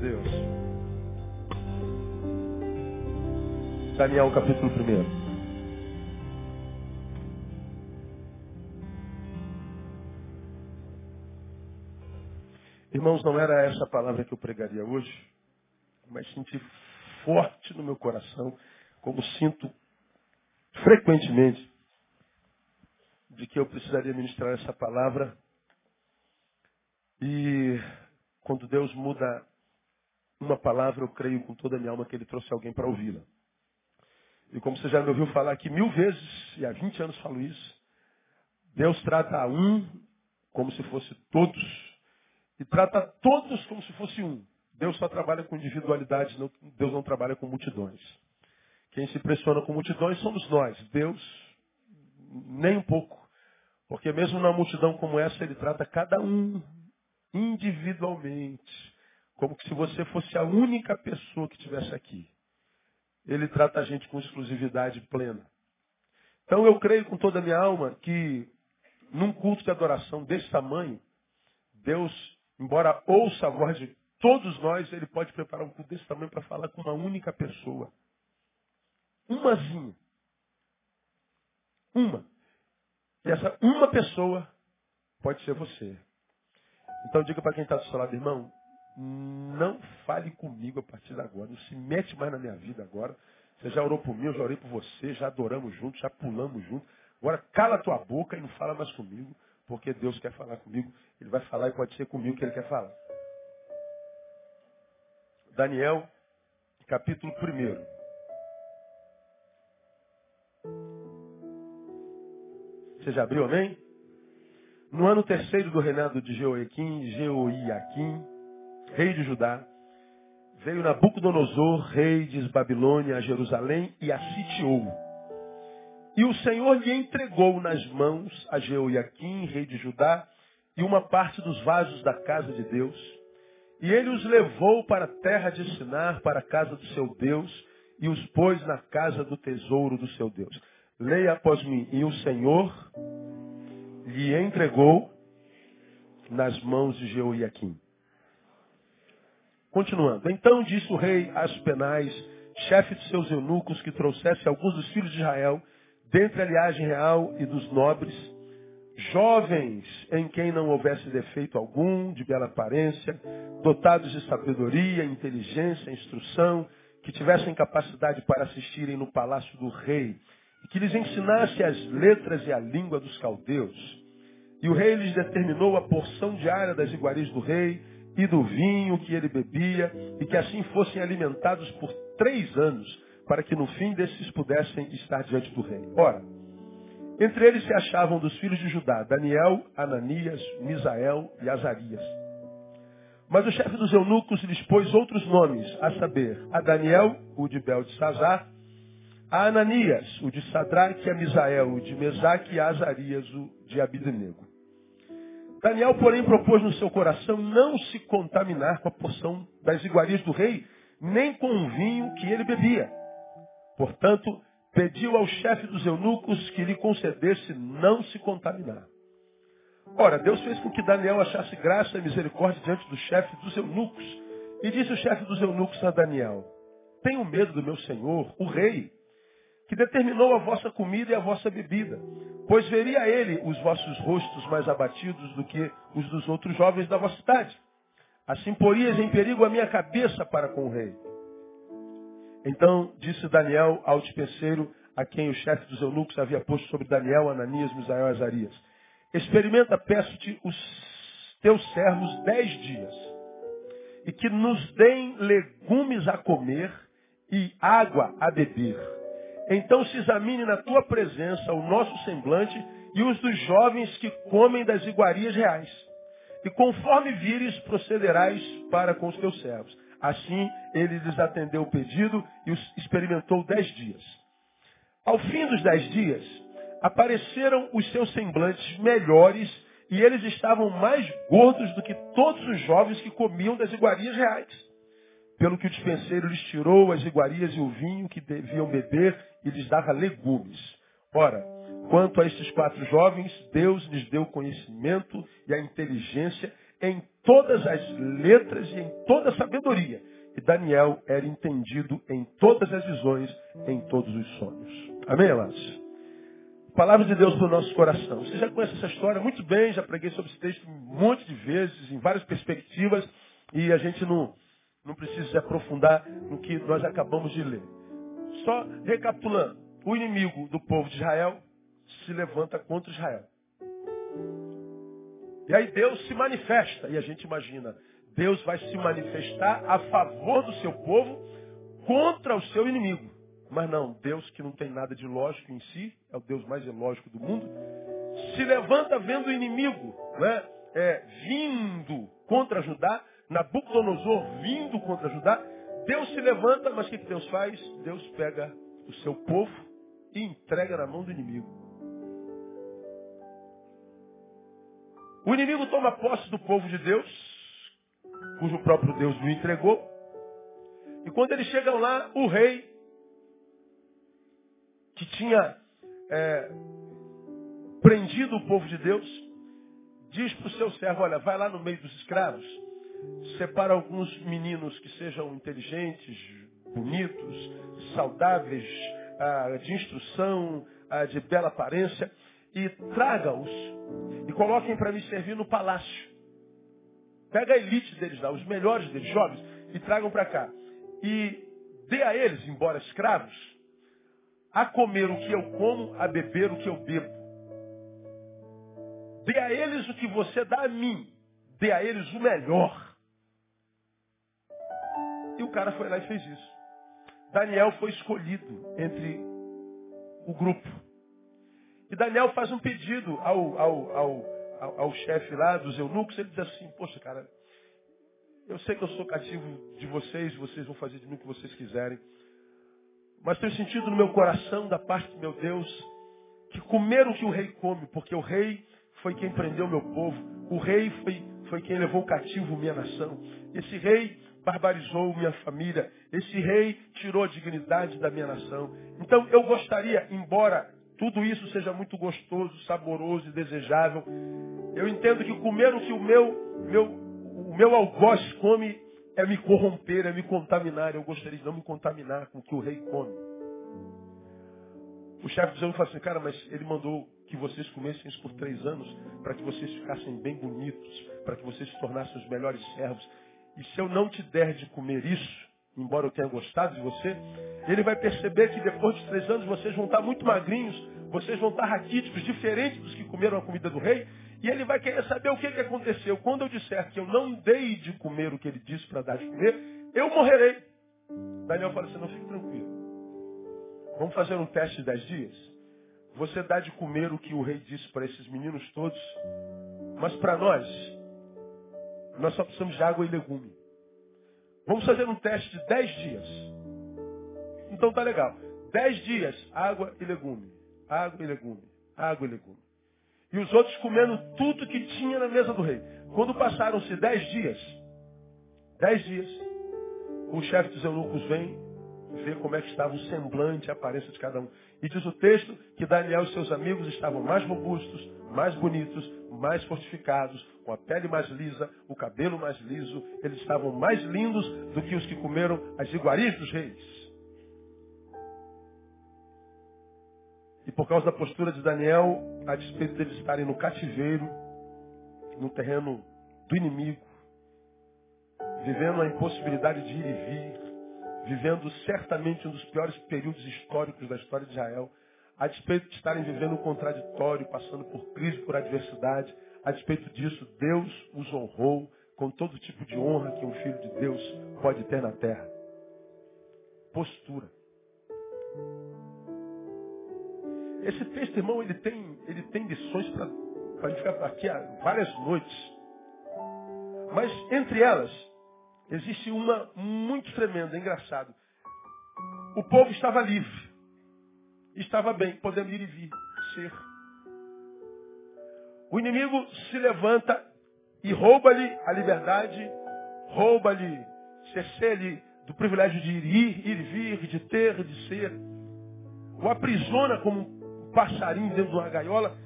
Deus. Daniel capítulo 1. Irmãos, não era essa a palavra que eu pregaria hoje, mas senti forte no meu coração, como sinto frequentemente, de que eu precisaria ministrar essa palavra. E quando Deus muda uma palavra, eu creio com toda a minha alma que Ele trouxe alguém para ouvi-la. E como você já me ouviu falar aqui mil vezes, e há 20 anos falo isso, Deus trata a um como se fosse todos, e trata todos como se fosse um. Deus só trabalha com individualidade, não, Deus não trabalha com multidões. Quem se impressiona com multidões somos nós. Deus, nem um pouco. Porque mesmo numa multidão como essa, Ele trata cada um individualmente. Como se você fosse a única pessoa que estivesse aqui. Ele trata a gente com exclusividade plena. Então eu creio com toda a minha alma que num culto de adoração desse tamanho, Deus, embora ouça a voz de todos nós, ele pode preparar um culto desse tamanho para falar com uma única pessoa. Umazinha. Uma. E essa uma pessoa pode ser você. Então diga para quem está do seu lado, irmão, não fale comigo a partir de agora. Não se mete mais na minha vida agora. Você já orou por mim, eu já orei por você, já adoramos juntos, já pulamos juntos. Agora cala tua boca e não fala mais comigo, porque Deus quer falar comigo. Ele vai falar e pode ser comigo que ele quer falar. Daniel, capítulo 1. Você já abriu, amém? No ano terceiro do reinado de Jeoiaquim, Jeoiaquim, rei de Judá, veio Nabucodonosor, rei de Babilônia, a Jerusalém e a sitiou. E o Senhor lhe entregou nas mãos a Jeoiaquim, rei de Judá, e uma parte dos vasos da casa de Deus, e ele os levou para a terra de Sinar, para a casa do seu Deus, e os pôs na casa do tesouro do seu Deus. Leia após mim. E o Senhor lhe entregou nas mãos de Jeoiaquim. Continuando. Então disse o rei Aspenais, chefe de seus eunucos, que trouxesse alguns dos filhos de Israel, dentre a linhagem real e dos nobres, jovens em quem não houvesse defeito algum, de bela aparência, dotados de sabedoria, inteligência, instrução, que tivessem capacidade para assistirem no palácio do rei, e que lhes ensinasse as letras e a língua dos caldeus. E o rei lhes determinou a porção diária das iguarias do rei e do vinho que ele bebia, e que assim fossem alimentados por três anos, para que no fim desses pudessem estar diante do rei. Ora, entre eles se achavam dos filhos de Judá, Daniel, Ananias, Misael e Azarias. Mas o chefe dos eunucos lhes pôs outros nomes, a saber, a Daniel, o de Bel de Sazar, a Ananias, o de Sadraque, a Misael, o de Mesaque e a Azarias, o de Abidnego. Daniel, porém, propôs no seu coração não se contaminar com a porção das iguarias do rei, nem com o vinho que ele bebia. Portanto, pediu ao chefe dos eunucos que lhe concedesse não se contaminar. Ora, Deus fez com que Daniel achasse graça e misericórdia diante do chefe dos eunucos. E disse o chefe dos eunucos a Daniel, tenho medo do meu senhor, o rei, que determinou a vossa comida e a vossa bebida, pois veria ele os vossos rostos mais abatidos do que os dos outros jovens da vossa cidade. Assim porias em perigo a minha cabeça para com o rei. Então disse Daniel ao dispenseiro, a quem o chefe dos eunucos havia posto sobre Daniel, Ananias, Misael e Azarias. Experimenta, peço-te, os teus servos dez dias, e que nos deem legumes a comer e água a beber. Então se examine na tua presença o nosso semblante e os dos jovens que comem das iguarias reais. E conforme vires, procederás para com os teus servos. Assim, ele lhes atendeu o pedido e os experimentou dez dias. Ao fim dos dez dias, apareceram os seus semblantes melhores e eles estavam mais gordos do que todos os jovens que comiam das iguarias reais. Pelo que o dispenseiro lhes tirou as iguarias e o vinho que deviam beber e lhes dava legumes. Ora, quanto a estes quatro jovens, Deus lhes deu conhecimento e a inteligência em todas as letras e em toda a sabedoria. E Daniel era entendido em todas as visões, em todos os sonhos. Amém, amados? Palavra de Deus para o nosso coração. Você já conhece essa história muito bem, já preguei sobre esse texto um monte de vezes, em várias perspectivas, e a gente não, não precisa se aprofundar no que nós acabamos de ler. Só recapitulando, o inimigo do povo de Israel se levanta contra Israel. E aí Deus se manifesta, e a gente imagina, Deus vai se manifestar a favor do seu povo contra o seu inimigo. Mas não, Deus que não tem nada de lógico em si, é o Deus mais ilógico do mundo, se levanta vendo o inimigo né, é, vindo contra Judá, Nabucodonosor vindo contra Judá. Deus se levanta, mas o que Deus faz? Deus pega o seu povo e entrega na mão do inimigo. O inimigo toma posse do povo de Deus, cujo próprio Deus lhe entregou. E quando eles chegam lá, o rei que tinha é, prendido o povo de Deus, diz para o seu servo, olha, vai lá no meio dos escravos, separa alguns meninos que sejam inteligentes, bonitos, saudáveis, ah, de instrução, ah, de bela aparência, e traga-os e coloquem para me servir no palácio. Pega a elite deles lá, os melhores deles, jovens, e tragam para cá. E dê a eles, embora escravos, a comer o que eu como, a beber o que eu bebo. Dê a eles o que você dá a mim. Dê a eles o melhor. E o cara foi lá e fez isso. Daniel foi escolhido entre o grupo. E Daniel faz um pedido ao, ao, ao, ao, ao chefe lá dos eunucos. Ele diz assim, poxa, cara, eu sei que eu sou cativo de vocês, vocês vão fazer de mim o que vocês quiserem. Mas tenho sentido no meu coração, da parte do meu Deus, que comeram o que o rei come, porque o rei foi quem prendeu meu povo, o rei foi, foi quem levou cativo minha nação. Esse rei barbarizou minha família, esse rei tirou a dignidade da minha nação. Então eu gostaria, embora tudo isso seja muito gostoso, saboroso e desejável, eu entendo que comer o que o meu, meu, o meu algoz come é me corromper, é me contaminar. Eu gostaria de não me contaminar com o que o rei come. O chefe do Zelo falou assim, cara, mas ele mandou que vocês comessem isso por três anos para que vocês ficassem bem bonitos, para que vocês se tornassem os melhores servos. E se eu não te der de comer isso, embora eu tenha gostado de você, ele vai perceber que depois de três anos vocês vão estar muito magrinhos, vocês vão estar raquíticos, diferentes dos que comeram a comida do rei, e ele vai querer saber o que, que aconteceu. Quando eu disser que eu não dei de comer o que ele disse para dar de comer, eu morrerei. Daniel fala assim, não fique tranquilo. Vamos fazer um teste de dez dias? Você dá de comer o que o rei disse para esses meninos todos, mas para nós, nós só precisamos de água e legume. Vamos fazer um teste de dez dias. Então tá legal. Dez dias, água e legume. Água e legume. Água e legume e os outros comendo tudo que tinha na mesa do rei. Quando passaram-se dez dias, dez dias, o chefe dos eunucos vem ver como é que estava o semblante, a aparência de cada um. E diz o texto que Daniel e seus amigos estavam mais robustos, mais bonitos, mais fortificados, com a pele mais lisa, o cabelo mais liso. Eles estavam mais lindos do que os que comeram as iguarias dos reis. E por causa da postura de Daniel, a despeito deles estarem no cativeiro, no terreno do inimigo, vivendo a impossibilidade de ir e vir, vivendo certamente um dos piores períodos históricos da história de Israel, a despeito de estarem vivendo um contraditório, passando por crise, por adversidade, a despeito disso, Deus os honrou com todo tipo de honra que um filho de Deus pode ter na terra. Postura. Esse texto, irmão, ele tem, ele tem lições para a gente ficar aqui várias noites. Mas entre elas, existe uma muito tremenda, engraçado. O povo estava livre. Estava bem, podendo ir e vir, ser. O inimigo se levanta e rouba-lhe a liberdade, rouba-lhe, cerceia-lhe do privilégio de ir, ir e vir, de ter, de ser. O aprisiona como passarinho dentro de uma gaiola.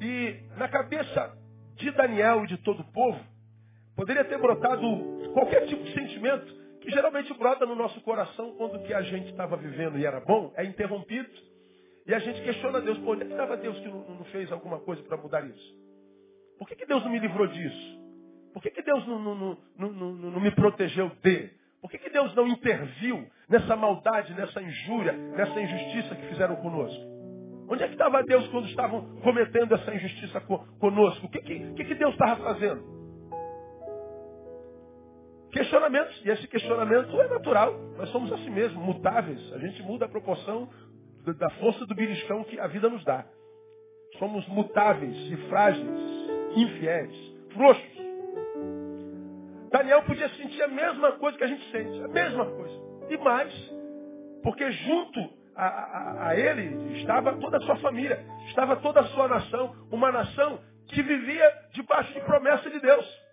E na cabeça de Daniel e de todo o povo, Poderia ter brotado qualquer tipo de sentimento que geralmente brota no nosso coração quando o que a gente estava vivendo e era bom é interrompido. E a gente questiona Deus, pô, onde é que estava Deus que não, não, fez alguma coisa para mudar isso? Por que, que Deus não me livrou disso? Por que, que Deus não, não, não, não, me protegeu de? Por que, que Deus não interviu nessa maldade, nessa injúria, nessa injustiça que fizeram conosco? Onde é que estava Deus quando estavam cometendo essa injustiça conosco? O que, que, que Deus estava fazendo? Questionamentos. E esse questionamento é natural. Nós somos assim mesmo, mutáveis. A gente muda a proporção da força do beliscão que a vida nos dá. Somos mutáveis e frágeis, infiéis, frouxos. Daniel podia sentir a mesma coisa que a gente sente, a mesma coisa. E mais, porque junto a, a, a ele estava toda a sua família, estava toda a sua nação, uma nação que vivia debaixo de promessa de Deus.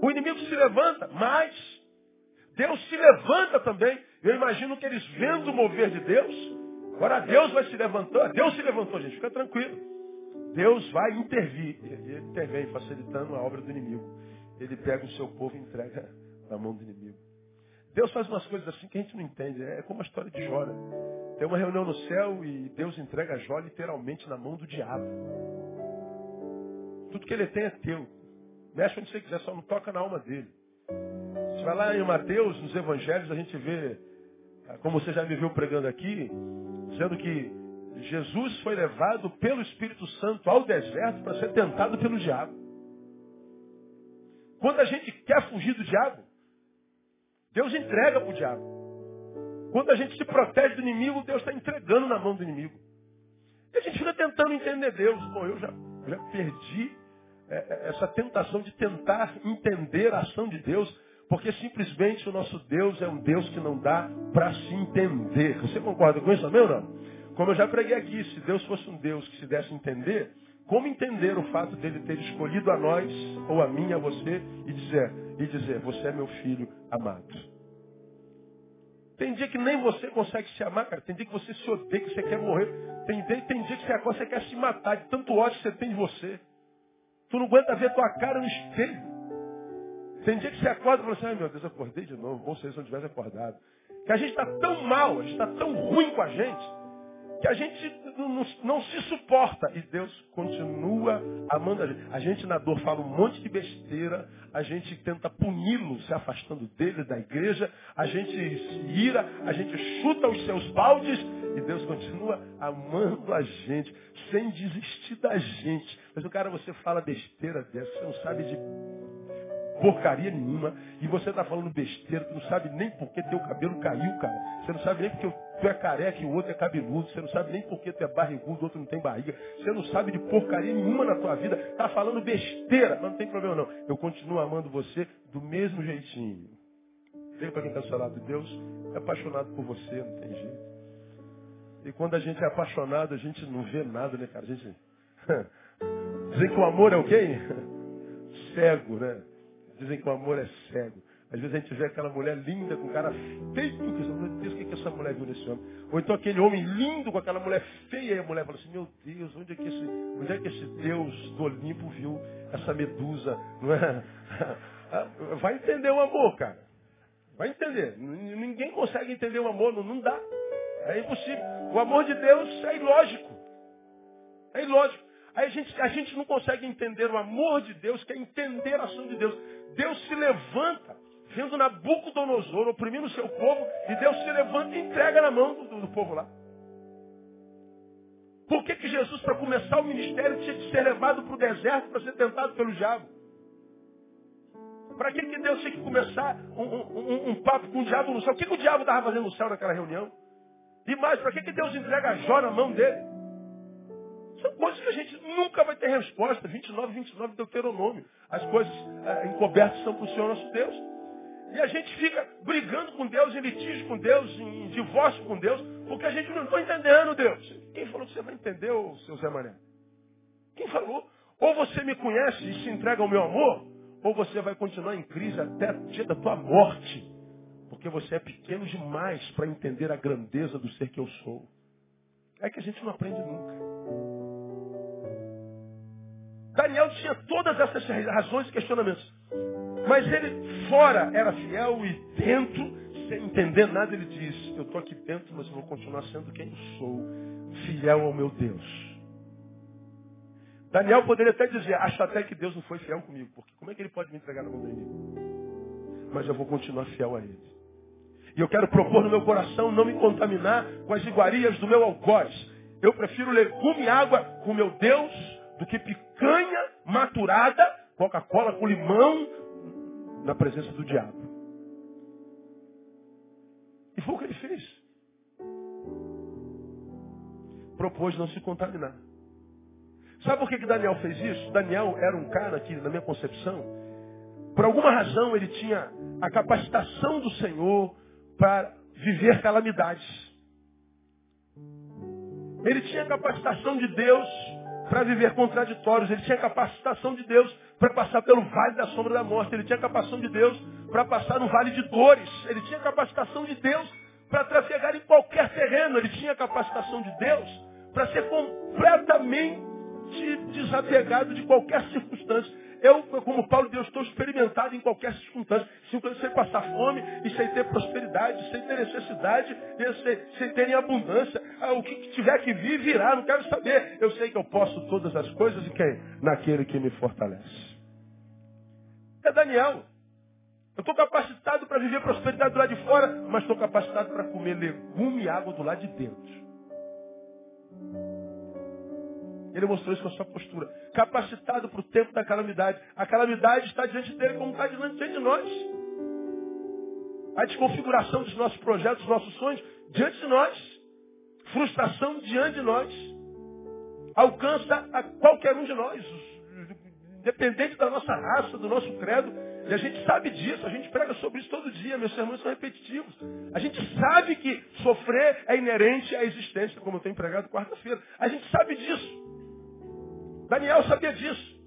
O inimigo se levanta, mas Deus se levanta também. Eu imagino que eles vendo o mover de Deus, agora Deus vai se levantar. Deus se levantou, gente, fica tranquilo. Deus vai intervir. Ele intervém facilitando a obra do inimigo. Ele pega o seu povo e entrega na mão do inimigo. Deus faz umas coisas assim que a gente não entende. É como a história de Jó. Né? Tem uma reunião no céu e Deus entrega Jó literalmente na mão do diabo. Tudo que ele tem é teu. Mexe onde você quiser, só não toca na alma dele. Você vai lá em Mateus, nos evangelhos, a gente vê, ah, como você já me viu pregando aqui, dizendo que Jesus foi levado pelo Espírito Santo ao deserto para ser tentado pelo diabo. Quando a gente quer fugir do diabo, Deus entrega para o diabo. Quando a gente se protege do inimigo, Deus está entregando na mão do inimigo. E a gente fica tentando entender Deus. Bom, eu já, já perdi essa tentação de tentar entender a ação de Deus, porque simplesmente o nosso Deus é um Deus que não dá para se entender. Você concorda com isso também ou não? Como eu já preguei aqui, se Deus fosse um Deus que se desse entender, como entender o fato dele ter escolhido a nós, ou a mim, a você, e dizer, e dizer, você é meu filho amado. Tem dia que nem você consegue se amar, cara. Tem dia que você se odeia, que você quer morrer. Tem dia, tem dia que você, você quer se matar de tanto ódio que você tem de você. Tu não aguenta ver tua cara no espelho. Tem dia que você acorda e fala assim, ai meu Deus, acordei de novo, bom seria se eu não tivesse acordado. Que a gente está tão mal, a gente está tão ruim com a gente, que a gente não, não, se suporta. E Deus continua amando a gente. A gente na dor fala um monte de besteira, a gente tenta puni-lo, se afastando dele, da igreja, a gente se ira, a gente chuta os seus baldes, e Deus continua amando a gente, sem desistir da gente. Mas o cara, você fala besteira dessa, você não sabe de porcaria nenhuma, e você está falando besteira, tu não sabe nem por que teu cabelo caiu, cara. Você não sabe nem porque tu é careca e o outro é cabeludo. Você não sabe nem por que tu é barrigudo, o outro não tem barriga. Você não sabe de porcaria nenhuma na tua vida. Está falando besteira, mas não tem problema não. Eu continuo amando você do mesmo jeitinho. Vem para quem está. Deus é apaixonado por você, não tem jeito. E quando a gente é apaixonado, a gente não vê nada, né, cara? A gente. Dizem que o amor é o quê? Cego, né? Dizem que o amor é cego. Às vezes a gente vê aquela mulher linda com cara feio, que Deus, o que, é que essa mulher viu nesse homem? Ou então aquele homem lindo com aquela mulher feia, e a mulher fala assim, meu Deus, onde é que esse, onde é que esse Deus do Olimpo viu essa medusa? Não é? Vai entender o amor, cara. Vai entender. Ninguém consegue entender o amor, não, não dá. É impossível. O amor de Deus é ilógico. É ilógico. Aí a gente, a gente não consegue entender o amor de Deus, quer entender a ação de Deus. Deus se levanta, vendo Nabucodonosor oprimindo o seu povo, e Deus se levanta e entrega na mão do, do povo lá. Por que, que Jesus, para começar o ministério, tinha de ser levado para o deserto para ser tentado pelo diabo? Para que, que Deus tinha que começar um, um, um, papo com o diabo no céu? O que, que o diabo estava fazendo no céu naquela reunião? E mais, para que, que Deus entrega Jó na mão dele? São coisas que a gente nunca vai ter resposta. 29, 29 Deuteronômio. As coisas é, encobertas são para o Senhor nosso Deus. E a gente fica brigando com Deus, em litígio com Deus, em divórcio com Deus, porque a gente não está entendendo Deus. Quem falou que você vai entender, seu Zé Mané? Quem falou? Ou você me conhece e se entrega ao meu amor, ou você vai continuar em crise até o dia da tua morte. Porque você é pequeno demais para entender a grandeza do ser que eu sou. É que a gente não aprende nunca. Daniel tinha todas essas razões e questionamentos. Mas ele fora era fiel e dentro, sem entender nada, ele diz, eu estou aqui dentro, mas eu vou continuar sendo quem eu sou, fiel ao meu Deus. Daniel poderia até dizer, acho até que Deus não foi fiel comigo, porque como é que ele pode me entregar na mão do inimigo? Mas eu vou continuar fiel a ele. E eu quero propor no meu coração não me contaminar com as iguarias do meu algoz. Eu prefiro legume e água com meu Deus do que picanha maturada, Coca-Cola com limão na presença do diabo. E foi o que ele fez. Propôs não se contaminar. Sabe por que, que Daniel fez isso? Daniel era um cara que, na minha concepção, por alguma razão ele tinha a capacitação do Senhor para viver calamidades. Ele tinha capacitação de Deus para viver contraditórios. Ele tinha capacitação de Deus para passar pelo vale da sombra da morte. Ele tinha capacitação de Deus para passar no vale de dores. Ele tinha capacitação de Deus para trafegar em qualquer terreno. Ele tinha capacitação de Deus para ser completamente desapegado de qualquer circunstância. Eu, como Paulo, Deus, estou experimentado em qualquer circunstância. Sem passar fome e sem ter prosperidade, sem ter necessidade, sem, sem ter em abundância. Ah, o que tiver que vir, virá. Não quero saber. Eu sei que eu posso todas as coisas e quem? Naquele que me fortalece. É Daniel. Eu estou capacitado para viver prosperidade do lado de fora, mas estou capacitado para comer legume e água do lado de dentro. Ele mostrou isso com a sua postura. Capacitado para o tempo da calamidade. A calamidade está diante dele como está diante de nós. A desconfiguração dos nossos projetos, dos nossos sonhos, diante de nós. Frustração diante de nós. Alcança a qualquer um de nós. Independente da nossa raça, do nosso credo. E a gente sabe disso, a gente prega sobre isso todo dia, meus sermões são repetitivos. A gente sabe que sofrer é inerente à existência, como eu tenho pregado quarta-feira. A gente sabe disso. Daniel sabia disso.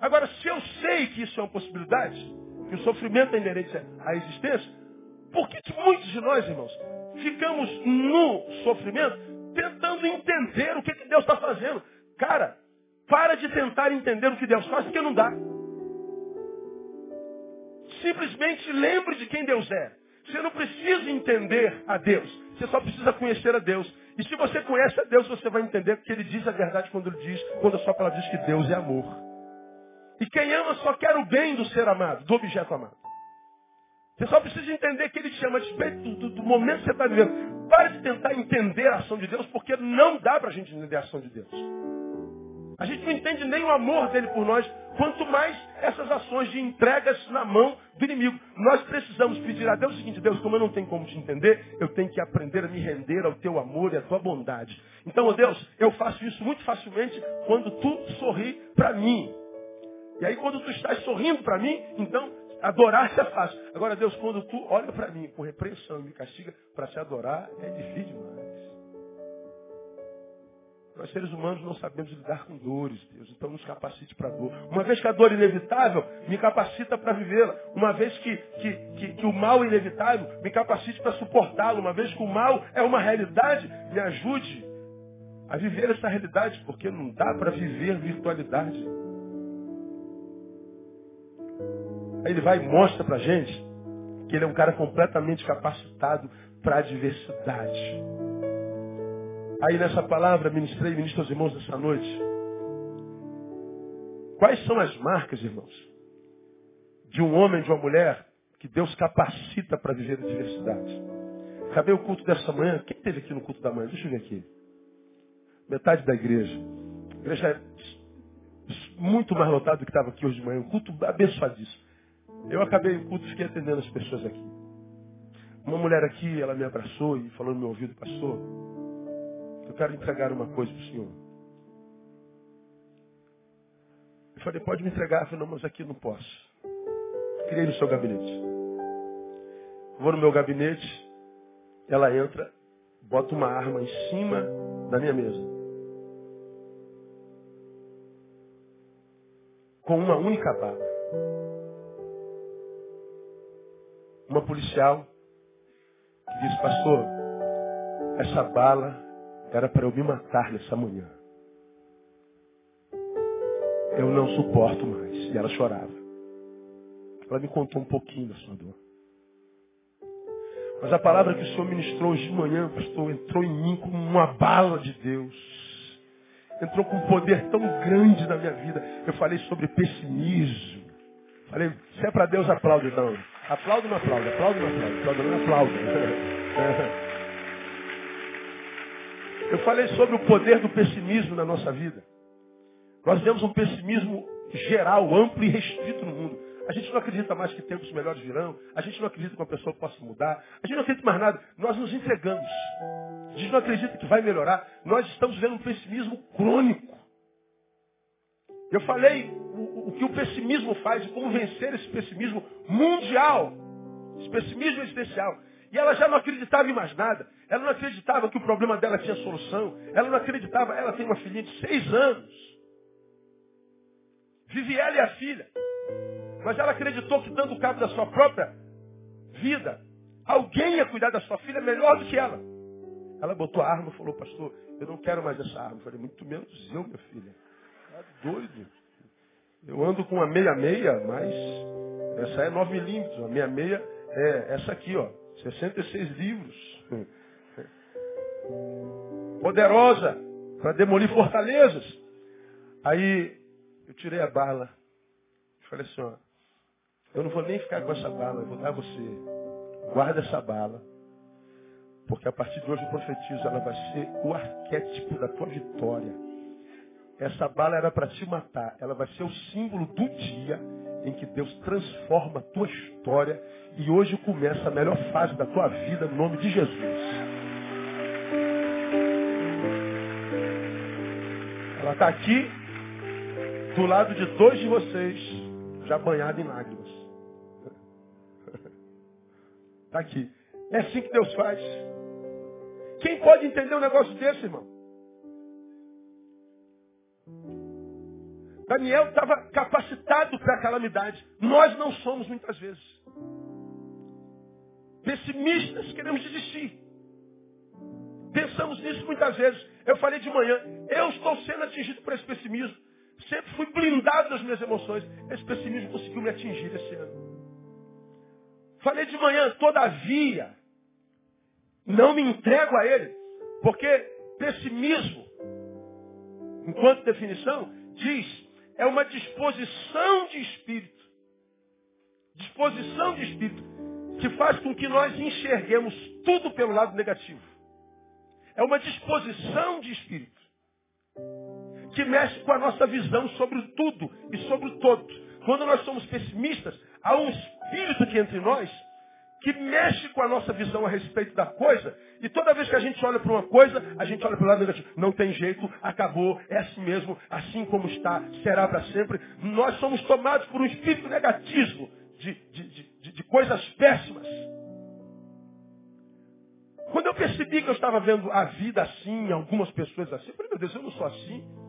Agora, se eu sei que isso é uma possibilidade, que o sofrimento é inerente à existência, por que, muitos de nós, irmãos, ficamos no sofrimento tentando entender o que, que Deus está fazendo? Cara, para de tentar entender o que Deus faz, porque não dá. Simplesmente lembre de quem Deus é. Você não precisa entender a Deus. Você só precisa conhecer a Deus. E se você conhece a Deus, você vai entender que ele diz a verdade quando ele diz, quando a sua palavra diz que Deus é amor. E quem ama só quer o bem do ser amado, do objeto amado. Você só precisa entender que ele te chama a despeito do, do, momento que você está vivendo. Pare de tentar entender a ação de Deus, porque não dá para a gente entender a ação de Deus. A gente não entende nem o amor dele por nós, quanto mais essas ações de entregas na mão do inimigo. Nós precisamos pedir a Deus o seguinte, Deus, como eu não tenho como te entender, eu tenho que aprender a me render ao teu amor e à tua bondade. Então, ó Deus, eu faço isso muito facilmente quando tu sorri para mim. E aí quando tu estás sorrindo para mim, então adorar é fácil. Agora, Deus, quando tu olha para mim com repreensão e me castiga para te adorar, é difícil demais. Nós seres humanos não sabemos lidar com dores, Deus. Então nos capacite para a dor. Uma vez que a dor é inevitável, me capacita para vivê-la. Uma vez que, que, que, que, o mal é inevitável, me capacite para suportá-lo. Uma vez que o mal é uma realidade, me ajude a viver essa realidade, porque não dá para viver virtualidade. Aí ele vai e mostra para gente que ele é um cara completamente capacitado para a diversidade. Aí nessa palavra ministrei, ministro aos irmãos dessa noite. Quais são as marcas, irmãos, de um homem, de uma mulher que Deus capacita para viver a diversidade? Acabei o culto dessa manhã. Quem esteve aqui no culto da manhã? Deixa eu ver aqui. Metade da igreja. A igreja é muito mais lotada do que estava aqui hoje de manhã. Um culto abençoadíssimo. Eu acabei o culto e fiquei atendendo as pessoas aqui. Uma mulher aqui, ela me abraçou e falou no meu ouvido, pastor, quero entregar uma coisa para o senhor. Eu falei, pode me entregar. Eu falei, não, mas aqui não posso. Queria ir no seu gabinete. Vou no meu gabinete, ela entra, bota uma arma em cima da minha mesa. Com uma única bala. Uma policial que diz, pastor, essa bala era para eu me matar nessa manhã. eu não suporto mais. E ela chorava. Ela me contou um pouquinho da sua dor. Mas a palavra que o Senhor ministrou hoje de manhã, pastor, entrou em mim como uma bala de Deus. Entrou com um poder tão grande na minha vida. Eu falei sobre pessimismo. Falei, se é para Deus, aplaude então. Aplaude não aplaude? Aplaude não aplaude? Aplaude não aplaude? Eu falei sobre o poder do pessimismo na nossa vida. Nós temos um pessimismo geral, amplo e restrito no mundo. A gente não acredita mais que tempos melhores virão. A gente não acredita que uma pessoa possa mudar. A gente não acredita mais nada. Nós nos entregamos. A gente não acredita que vai melhorar. Nós estamos vendo um pessimismo crônico. Eu falei o, o que o pessimismo faz e como vencer esse pessimismo mundial. Esse pessimismo existencial. E ela já não acreditava em mais nada. Ela não acreditava que o problema dela tinha solução. Ela não acreditava. Ela tem uma filhinha de seis anos. Vive ela e a filha. Mas ela acreditou que dando cabo da sua própria vida, alguém ia cuidar da sua filha melhor do que ela. Ela botou a arma e falou, pastor, eu não quero mais essa arma. Eu falei, muito menos eu, minha filha. Tá doido. Eu ando com uma meia-meia, mas essa é 9 milímetros. A meia-meia é essa aqui, ó. 66 livros. Poderosa para demolir fortalezas. Aí eu tirei a bala. Falei assim, ó, eu não vou nem ficar com essa bala, eu vou dar a você. Guarda essa bala. Porque a partir de hoje eu profetizo, ela vai ser o arquétipo da tua vitória. Essa bala era para te matar. Ela vai ser o símbolo do dia em que Deus transforma a tua história e hoje começa a melhor fase da tua vida no nome de Jesus. Ela está aqui do lado de dois de vocês, já banhado em lágrimas. Está aqui. É assim que Deus faz. Quem pode entender um negócio desse, irmão? Daniel estava capacitado para a calamidade. Nós não somos muitas vezes. Pessimistas, queremos desistir. Pensamos nisso muitas vezes. Eu falei de manhã, eu estou sendo atingido por esse pessimismo. Sempre fui blindado das minhas emoções. Esse pessimismo conseguiu me atingir esse ano. Falei de manhã, todavia, não me entrego a ele, porque pessimismo, enquanto definição, diz, é uma disposição de espírito. Disposição de espírito que faz com que nós enxerguemos tudo pelo lado negativo. É uma disposição de espírito que mexe com a nossa visão sobre tudo e sobre todos. Quando nós somos pessimistas, há um espírito que entre nós que mexe com a nossa visão a respeito da coisa, e toda vez que a gente olha para uma coisa, a gente olha para o lado negativo. Não tem jeito, acabou, é assim mesmo, assim como está, será para sempre. Nós somos tomados por um espírito negativo de, de, de, de coisas péssimas. Quando eu percebi que eu estava vendo a vida assim, algumas pessoas assim, eu falei, meu Deus, eu não sou assim.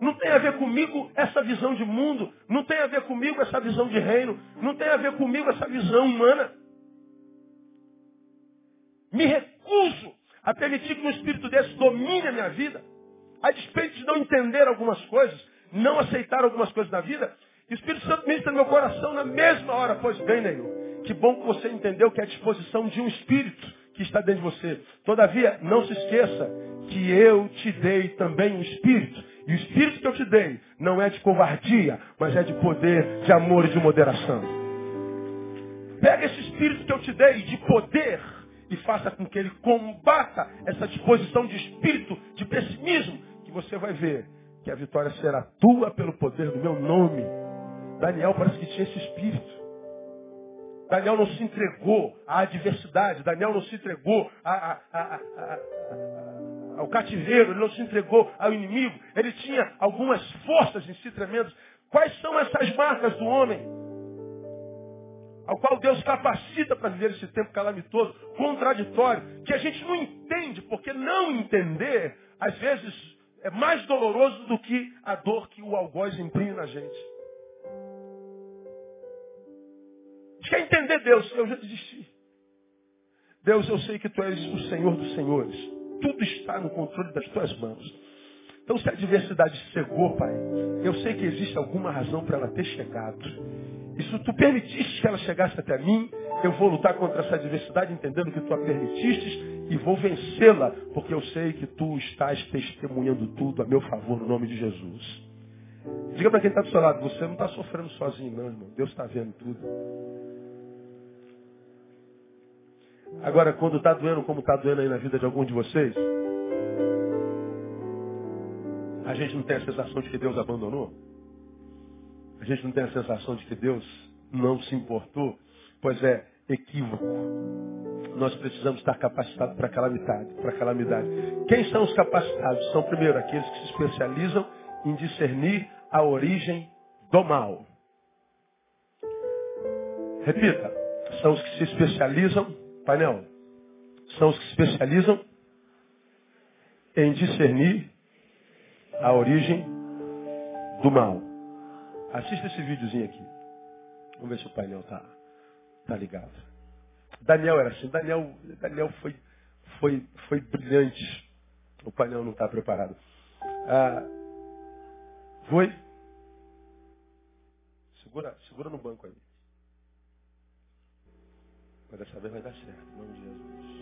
Não tem a ver comigo essa visão de mundo. Não tem a ver comigo essa visão de reino. Não tem a ver comigo essa visão humana. Me recuso a permitir que um espírito desse domine a minha vida. A despeito de não entender algumas coisas, não aceitar algumas coisas da vida. O Espírito Santo ministra no meu coração na mesma hora. Pois bem, Neil, que bom que você entendeu que é a disposição de um espírito que está dentro de você. Todavia, não se esqueça que eu te dei também um espírito e o espírito que eu te dei não é de covardia, mas é de poder, de amor e de moderação. Pega esse espírito que eu te dei de poder e faça com que ele combata essa disposição de espírito, de pessimismo, que você vai ver que a vitória será tua pelo poder do meu nome. Daniel parece que tinha esse espírito. Daniel não se entregou à adversidade, Daniel não se entregou a, a, ao cativeiro, ele não se entregou ao inimigo, ele tinha algumas forças em si tremendas. Quais são essas marcas do homem? Ao qual Deus capacita para viver esse tempo calamitoso, contraditório, que a gente não entende, porque não entender, às vezes, é mais doloroso do que a dor que o algoz imprime na gente. Quer entender Deus? Eu já desisti. Deus, eu sei que Tu és o Senhor dos Senhores tudo está no controle das tuas mãos. Então, se a adversidade chegou, Pai, eu sei que existe alguma razão para ela ter chegado. E se tu permitiste que ela chegasse até mim, eu vou lutar contra essa adversidade, entendendo que tu a permitiste, e vou vencê-la, porque eu sei que tu estás testemunhando tudo a meu favor, no nome de Jesus. Diga para quem está do seu lado, você não está sofrendo sozinho, não, irmão. Deus está vendo tudo. Agora, quando está doendo como está doendo aí na vida de algum de vocês, a gente não tem a sensação de que Deus abandonou? A gente não tem a sensação de que Deus não se importou? Pois é, equívoco. Nós precisamos estar capacitados para calamidade, para calamidade. Quem são os capacitados? São primeiro aqueles que se especializam em discernir a origem do mal. Repita, são os que se especializam, painel, são os que se especializam em discernir a origem do mal. Assista esse videozinho aqui. Vamos ver se o painel tá, tá ligado. Daniel era assim. Daniel, Daniel foi, foi, foi brilhante. O painel não está preparado. Ah, foi? Segura, segura no banco aí. Mas dessa vez vai dar certo, em nome de Jesus.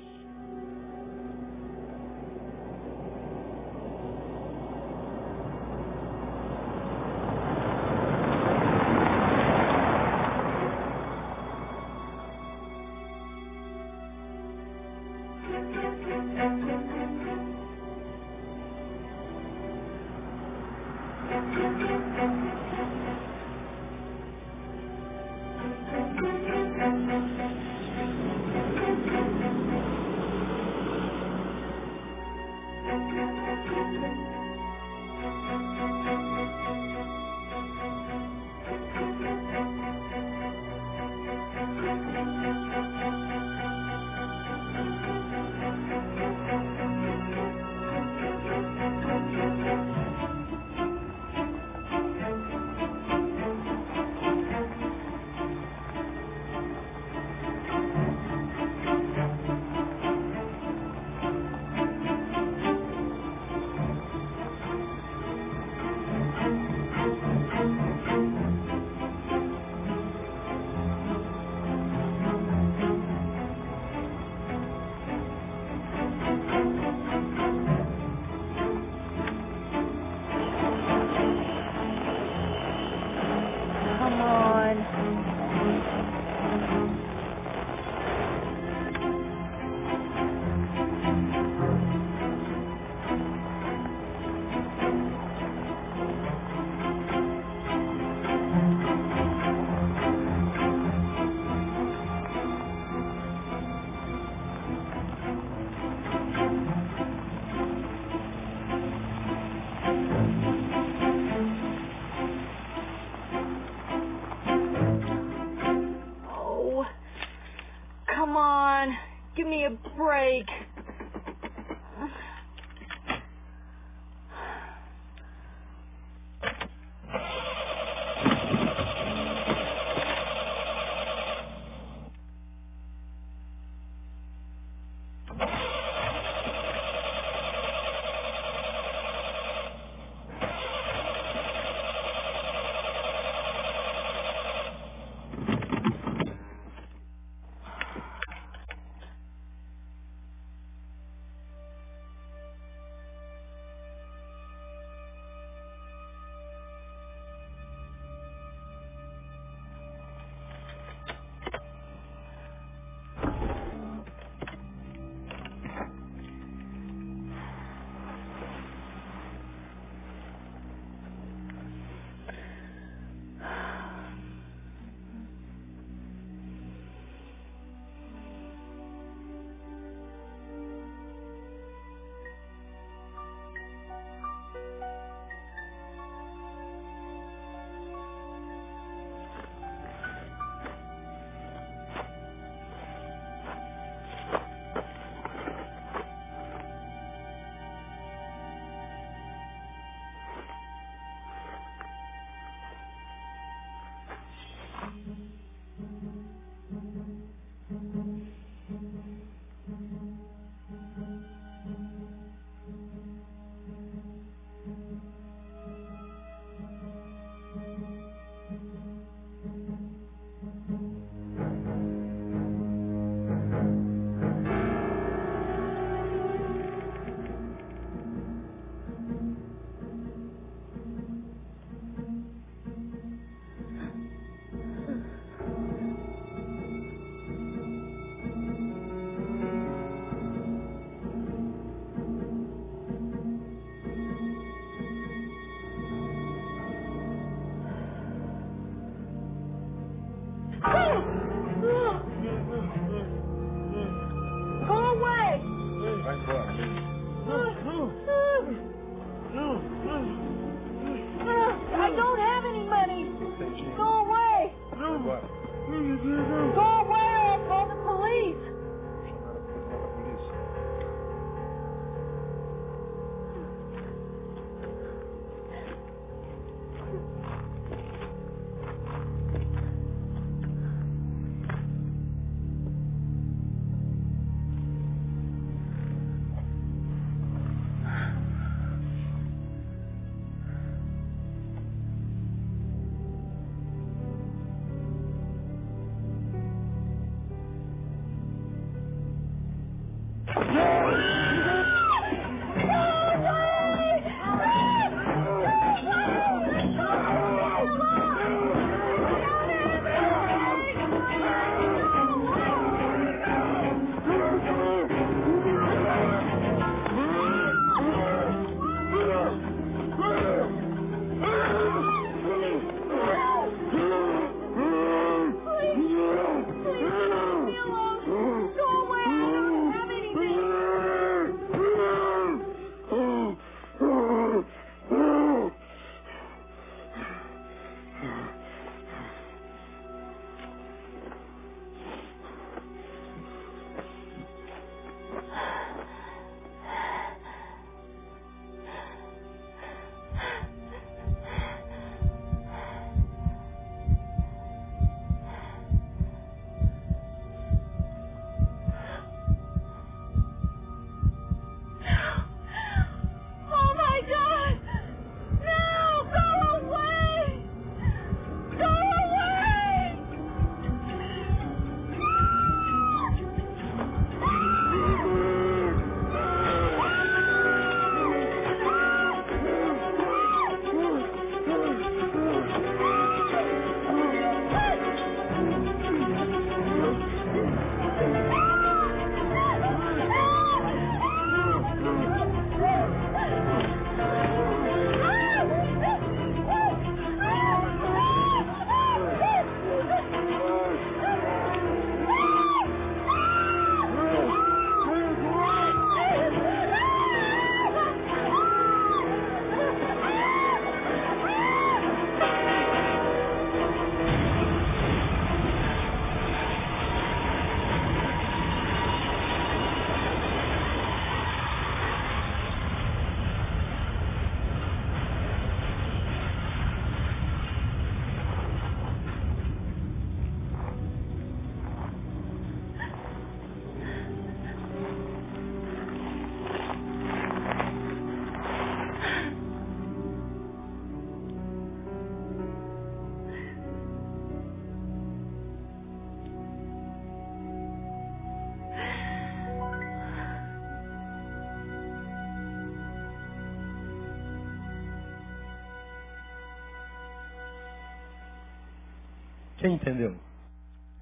Quem entendeu?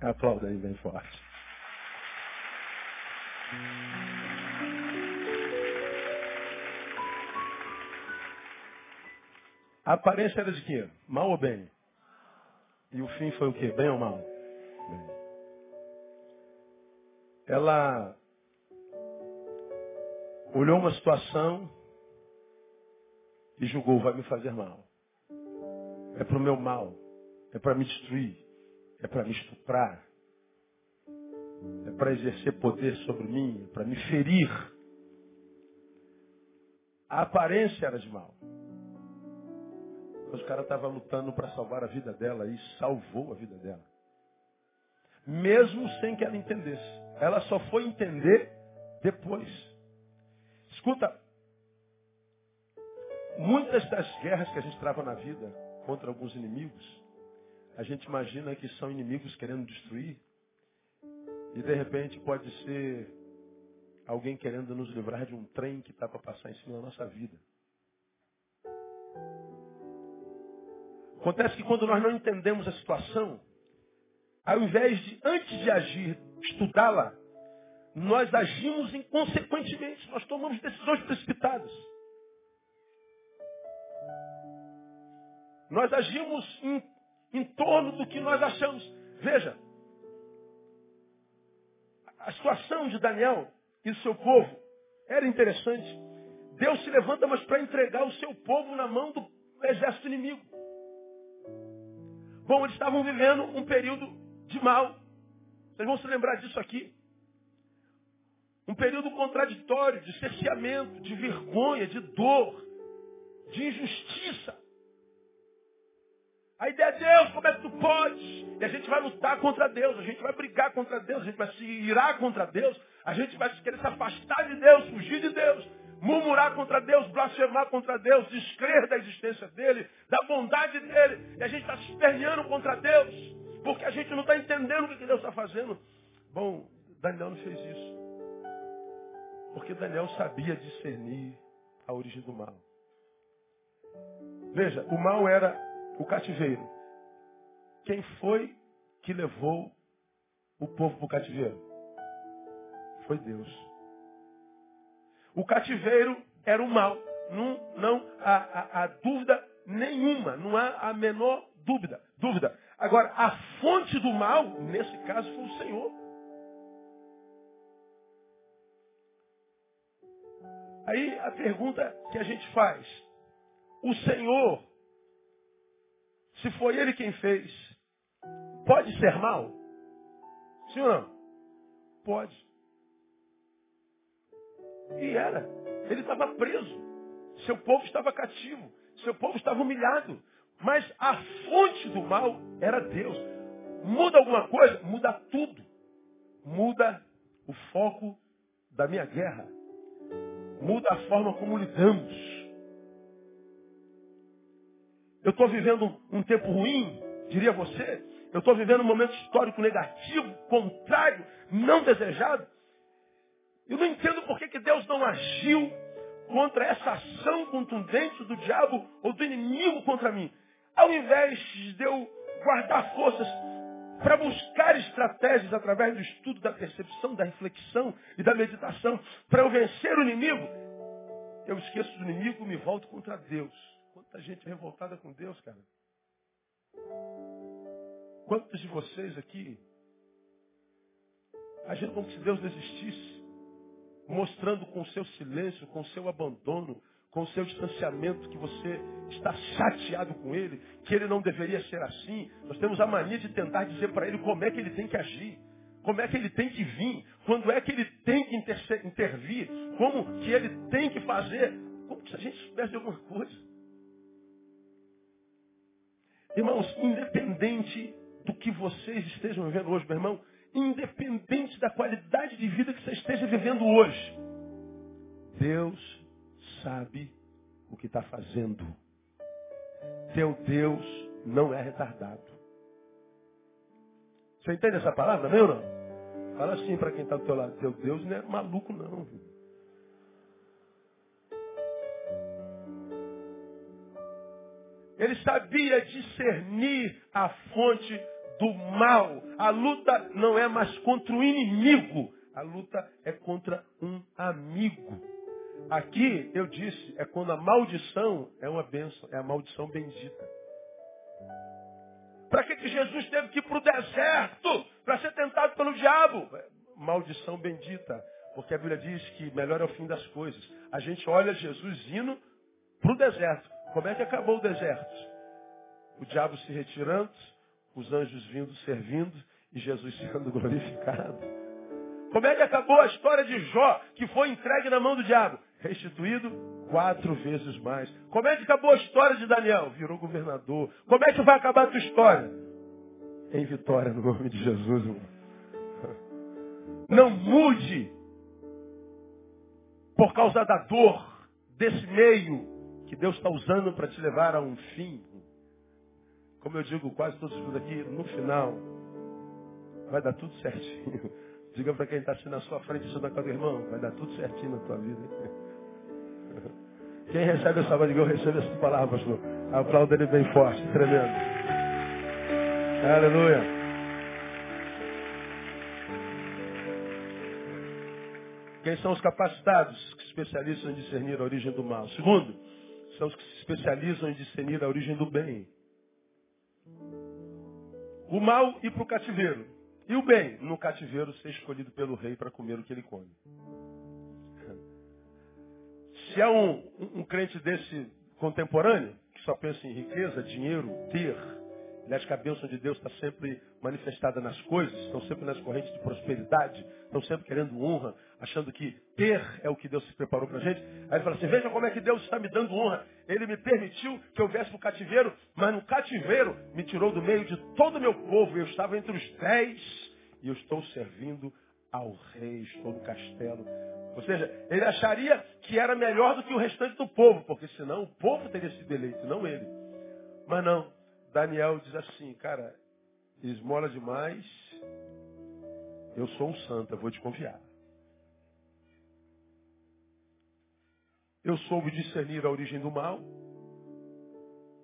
Aplauda aí bem forte. A aparência era de quê? Mal ou bem? E o fim foi o quê? Bem ou mal? Bem. Ela olhou uma situação e julgou, vai me fazer mal. É para o meu mal. É para me destruir. É para me estuprar. É para exercer poder sobre mim. É para me ferir. A aparência era de mal. Mas o cara estava lutando para salvar a vida dela e salvou a vida dela. Mesmo sem que ela entendesse. Ela só foi entender depois. Escuta, muitas das guerras que a gente trava na vida contra alguns inimigos, a gente imagina que são inimigos querendo destruir. E de repente pode ser alguém querendo nos livrar de um trem que está para passar em cima da nossa vida. Acontece que quando nós não entendemos a situação, ao invés de, antes de agir, estudá-la, nós agimos inconsequentemente, nós tomamos decisões precipitadas. Nós agimos em, torno do que nós achamos. Veja, a situação de Daniel e do seu povo era interessante. Deus se levanta, mas para entregar o seu povo na mão do exército inimigo. Bom, eles estavam vivendo um período de mal. Vocês vão se lembrar disso aqui. Um período contraditório, de cerceamento, de vergonha, de dor, de injustiça. A ideia é Deus, como é que tu pode? E a gente vai lutar contra Deus, a gente vai brigar contra Deus, a gente vai se irar contra Deus, a gente vai querer se afastar de Deus, fugir de Deus, murmurar contra Deus, blasfemar contra Deus, descrer da existência dele, da bondade dele. E a gente está se esperneando contra Deus, porque a gente não está entendendo o que Deus está fazendo. Bom, Daniel não fez isso. Porque Daniel sabia discernir a origem do mal. Veja, o mal era o cativeiro. Quem foi que levou o povo para o cativeiro? Foi Deus. O cativeiro era o mal. Não, não há, há, há dúvida nenhuma. Não há a menor dúvida. dúvida. Agora, a fonte do mal, nesse caso, foi o Senhor. Aí a pergunta que a gente faz: o Senhor se foi ele quem fez, pode ser mal? Sim ou não? Pode. E era. Ele estava preso. Seu povo estava cativo. Seu povo estava humilhado. Mas a fonte do mal era Deus. Muda alguma coisa? Muda tudo. Muda o foco da minha guerra. Muda a forma como lidamos. Eu estou vivendo um, tempo ruim, diria você. Eu estou vivendo um momento histórico negativo, contrário, não desejado. Eu não entendo por que, que Deus não agiu contra essa ação contundente do diabo ou do inimigo contra mim. Ao invés de eu guardar forças para buscar estratégias através do estudo, da percepção, da reflexão e da meditação, para eu vencer o inimigo, eu esqueço do inimigo e me volto contra Deus. Quanta gente revoltada com Deus, cara. Quantos de vocês aqui agiram como se Deus não existisse? Mostrando com o seu silêncio, com o seu abandono, com o seu distanciamento que você está chateado com ele, que ele não deveria ser assim. Nós temos a mania de tentar dizer para ele como é que ele tem que agir, como é que ele tem que vir, quando é que ele tem que intervir, como que ele tem que fazer, como se a gente soubesse de alguma coisa. Irmãos, independente do que vocês estejam vivendo hoje, meu irmão, independente da qualidade de vida que você esteja vivendo hoje, Deus sabe o que está fazendo. Teu Deus não é retardado. Você entende essa palavra, meu não? Fala assim para quem está do teu lado. Teu Deus não é maluco, não. Ele sabia discernir a fonte do mal. A luta não é mais contra o inimigo, a luta é contra um amigo. Aqui eu disse, é quando a maldição é uma bênção, é a maldição bendita. Para que, que Jesus teve que ir para o deserto? Para ser tentado pelo diabo? Maldição bendita. Porque a Bíblia diz que melhor é o fim das coisas. A gente olha Jesus indo para o deserto. Como é que acabou o deserto? O diabo se retirando, os anjos vindo servindo e Jesus sendo glorificado. Como é que acabou a história de Jó, que foi entregue na mão do diabo? Restituído quatro vezes mais. Como é que acabou a história de Daniel? Virou governador. Como é que vai acabar a tua história? Em vitória no nome de Jesus. Irmão. Não mude por causa da dor desse meio que Deus está usando para te levar a um fim. Como eu digo quase todos os aqui, no final, vai dar tudo certinho. Diga para quem está assim na sua frente, isso da casa do irmão, vai dar tudo certinho na tua vida. Quem recebe essa palavra, eu recebo essa palavra, pastor. Aplauda ele bem forte, tremendo. Aleluia. Quem são os capacitados que se especializam em discernir a origem do mal? Segundo, são os que se especializam em discernir a origem do bem. O mal ir para o cativeiro. E o bem, no cativeiro, ser escolhido pelo rei para comer o que ele come. Se é um, um, crente desse contemporâneo, que só pensa em riqueza, dinheiro, ter, Aliás, que a bênção de Deus está sempre manifestada nas coisas, estão sempre nas correntes de prosperidade, estão sempre querendo honra, achando que ter é o que Deus se preparou para a gente. Aí ele fala assim, veja como é que Deus está me dando honra. Ele me permitiu que eu viesse para o cativeiro, mas no cativeiro me tirou do meio de todo o meu povo. Eu estava entre os dez e eu estou servindo ao rei, estou no castelo. Ou seja, ele acharia que era melhor do que o restante do povo, porque senão o povo teria sido eleito, não ele. Mas não, Daniel diz assim, cara, esmola demais, eu sou um santo, eu vou te confiar. Eu soube discernir a origem do mal.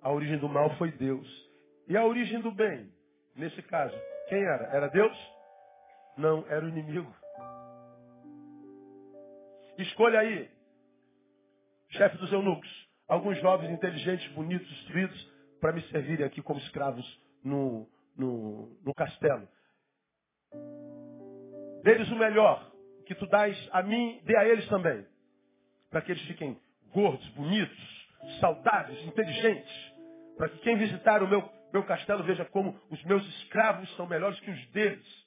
A origem do mal foi Deus. E a origem do bem? Nesse caso, quem era? Era Deus? Não, era o inimigo. Escolha aí, chefe dos eunucos, alguns jovens inteligentes, bonitos, instruídos, para me servirem aqui como escravos no, no, no castelo. Deles o melhor, que tu dás a mim, dê a eles também. Para que eles fiquem gordos, bonitos, saudáveis, inteligentes. Para que quem visitar o meu, meu castelo veja como os meus escravos são melhores que os deles.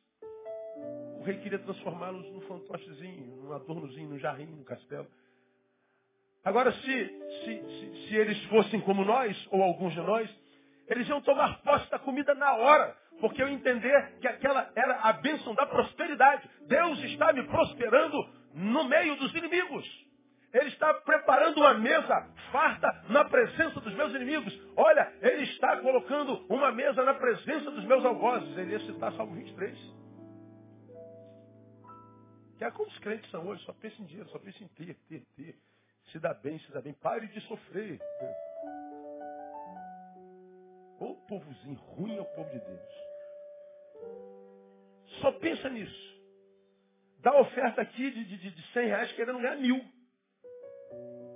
O rei queria transformá-los num fantochezinho, num adornozinho, num jarrinho, no castelo. Agora, se, se, se, se eles fossem como nós, ou alguns de nós, eles iam tomar posse da comida na hora, porque eu entender que aquela era a bênção da prosperidade. Deus está me prosperando no meio dos inimigos. Ele está preparando uma mesa farta na presença dos meus inimigos. Olha, Ele está colocando uma mesa na presença dos meus algozes. Ele ia citar Salmo 23. Que é como os crentes são hoje, só pensa em dinheiro, só pensa em ter, ter, ter. Se dá bem, se dá bem. Pare de sofrer. O povozinho ruim é o povo de Deus. Só pensa nisso. Dá oferta aqui de, de, de 100 reais querendo ganhar mil.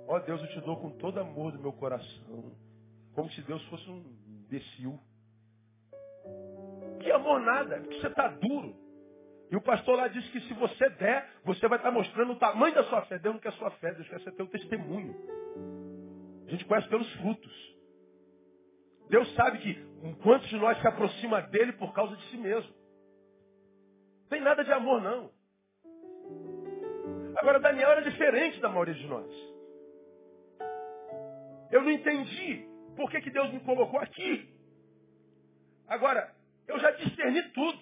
Ó oh, Deus, eu te dou com todo amor do meu coração. Como se Deus fosse um imbecil. Que amor nada, porque você está duro. E o pastor lá disse que se você der, você vai estar mostrando o tamanho da sua fé. Deus não quer sua fé, Deus quer ser teu testemunho. A gente conhece pelos frutos. Deus sabe que quantos de nós se aproxima dele por causa de si mesmo. Não tem nada de amor, não. Agora, Daniel era diferente da maioria de nós. Eu não entendi por que, que Deus me colocou aqui. Agora, eu já discerni tudo.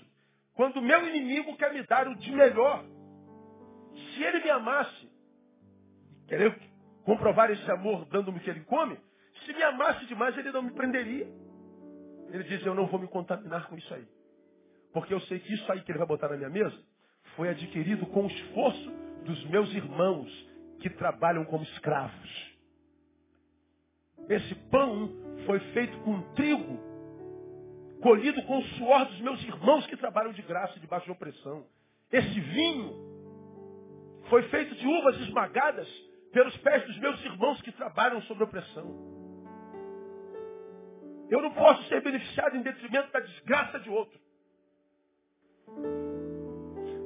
Quando o meu inimigo quer me dar o de melhor, se ele me amasse, querer comprovar esse amor dando-me o que ele come, se me amasse demais, ele não me prenderia. Ele diz, eu não vou me contaminar com isso aí. Porque eu sei que isso aí que ele vai botar na minha mesa foi adquirido com o esforço dos meus irmãos que trabalham como escravos. Esse pão foi feito com trigo colhido com o suor dos meus irmãos que trabalham de graça debaixo de opressão. Esse vinho foi feito de uvas esmagadas pelos pés dos meus irmãos que trabalham sob opressão. Eu não posso ser beneficiado em detrimento da desgraça de outro.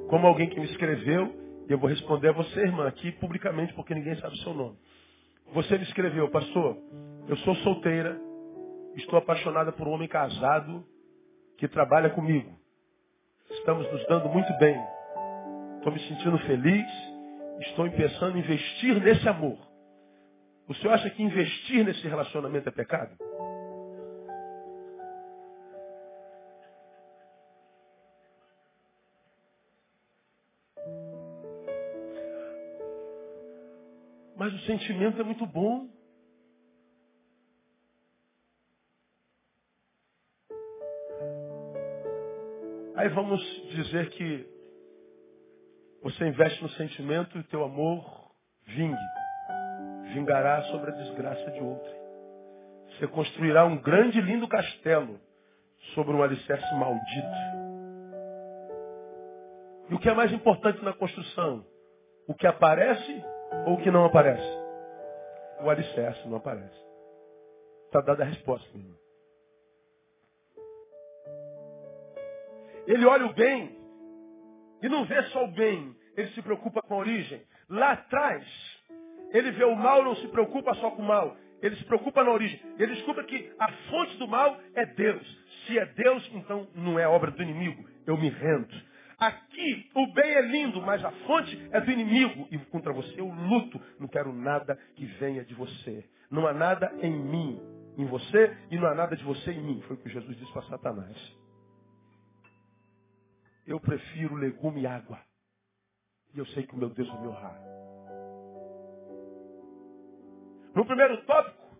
Como alguém que me escreveu, eu vou responder a você, irmã, aqui publicamente, porque ninguém sabe o seu nome. Você me escreveu, pastor, eu sou solteira, Estou apaixonada por um homem casado que trabalha comigo. Estamos nos dando muito bem. Estou me sentindo feliz. Estou pensando em investir nesse amor. O senhor acha que investir nesse relacionamento é pecado? Mas o sentimento é muito bom. Aí vamos dizer que você investe no sentimento e o teu amor vingue. Vingará sobre a desgraça de outro. Você construirá um grande e lindo castelo sobre um alicerce maldito. E o que é mais importante na construção? O que aparece ou o que não aparece? O alicerce não aparece. Está dada a resposta, meu irmão. Ele olha o bem e não vê só o bem, ele se preocupa com a origem. Lá atrás, ele vê o mal, não se preocupa só com o mal. Ele se preocupa na origem. Ele descobre que a fonte do mal é Deus. Se é Deus, então não é obra do inimigo. Eu me rendo. Aqui o bem é lindo, mas a fonte é do inimigo. E contra você eu luto. Não quero nada que venha de você. Não há nada em mim, em você, e não há nada de você em mim. Foi o que Jesus disse para Satanás. Eu prefiro legume e água. E eu sei que o meu Deus vai me honrar. No primeiro tópico,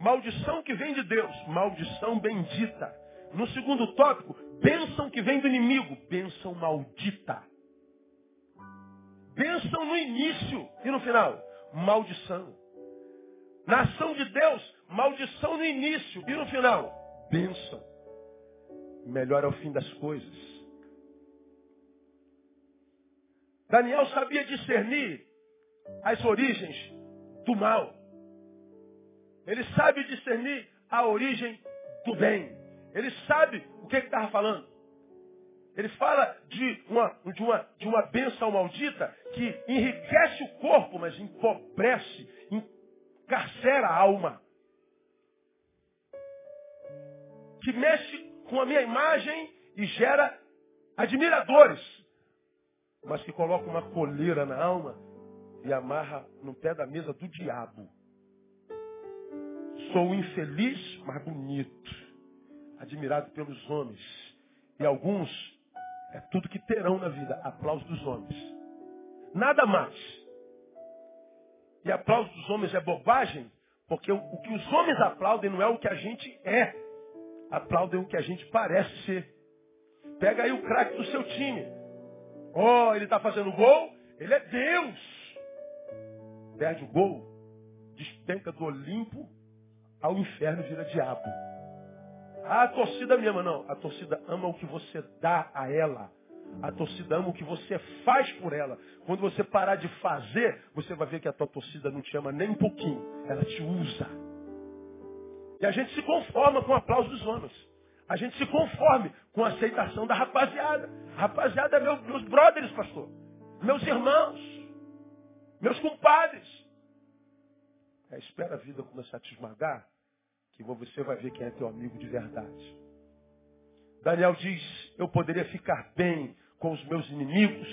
maldição que vem de Deus, maldição bendita. No segundo tópico, bênção que vem do inimigo, bênção maldita. Bênção no início e no final, maldição. Na ação de Deus, maldição no início e no final, bênção. Melhor é o fim das coisas. Daniel sabia discernir as origens do mal. Ele sabe discernir a origem do bem. Ele sabe o que estava falando. Ele fala de uma, de, uma, de uma bênção maldita que enriquece o corpo, mas empobrece, encarcera a alma. Que mexe com a minha imagem e gera admiradores, mas que coloca uma coleira na alma e amarra no pé da mesa do diabo. Sou infeliz, mas bonito. Admirado pelos homens. E alguns é tudo que terão na vida. Aplauso dos homens. Nada mais. E aplauso dos homens é bobagem, porque o, o que os homens aplaudem não é o que a gente é. Aplaudem o que a gente parece ser. Pega aí o craque do seu time. Oh, ele está fazendo gol? Ele é Deus. Perde o gol, despenca do Olimpo ao inferno vira diabo. Ah, a torcida me ama. Não, a torcida ama o que você dá a ela. A torcida ama o que você faz por ela. Quando você parar de fazer, você vai ver que a tua torcida não te ama nem um pouquinho. Ela te usa. E a gente se conforma com o aplauso dos homens. A gente se conforme com a aceitação da rapaziada. Rapaziada é meu, meus brothers, pastor. Meus irmãos. Meus compadres. É, espera a vida começar a te esmagar, que você vai ver quem é teu amigo de verdade. Daniel diz, eu poderia ficar bem com os meus inimigos,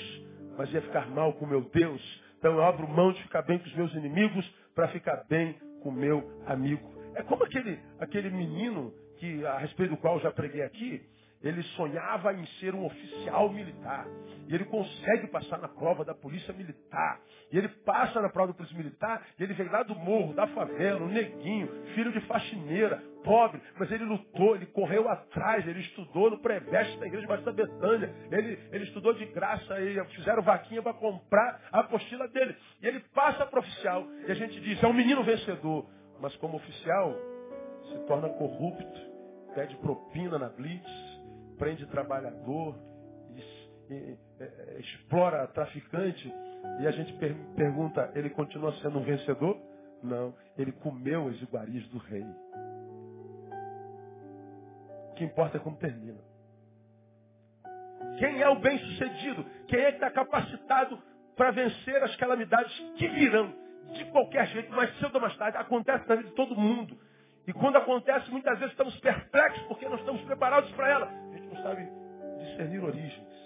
mas ia ficar mal com meu Deus. Então eu abro mão de ficar bem com os meus inimigos para ficar bem com o meu amigo. É como aquele, aquele menino que, a respeito do qual eu já preguei aqui, ele sonhava em ser um oficial militar. E ele consegue passar na prova da polícia militar. E ele passa na prova da polícia militar, e ele veio lá do morro, da favela, um neguinho, filho de faxineira, pobre, mas ele lutou, ele correu atrás, ele estudou no pré-veste da igreja de Batista Betânia. Ele, ele estudou de graça, e fizeram vaquinha para comprar a apostila dele. E ele passa para oficial, e a gente diz, é um menino vencedor. Mas como oficial, se torna corrupto, pede propina na blitz, prende trabalhador, é, explora traficante, e a gente per pergunta, ele continua sendo um vencedor? Não, ele comeu as iguarias do rei. O que importa é como termina. Quem é o bem-sucedido? Quem é que está capacitado para vencer as calamidades que virão? De qualquer jeito, mais cedo ou mais tarde, acontece na vida de todo mundo. E quando acontece, muitas vezes estamos perplexos porque não estamos preparados para ela. Sabe discernir origens.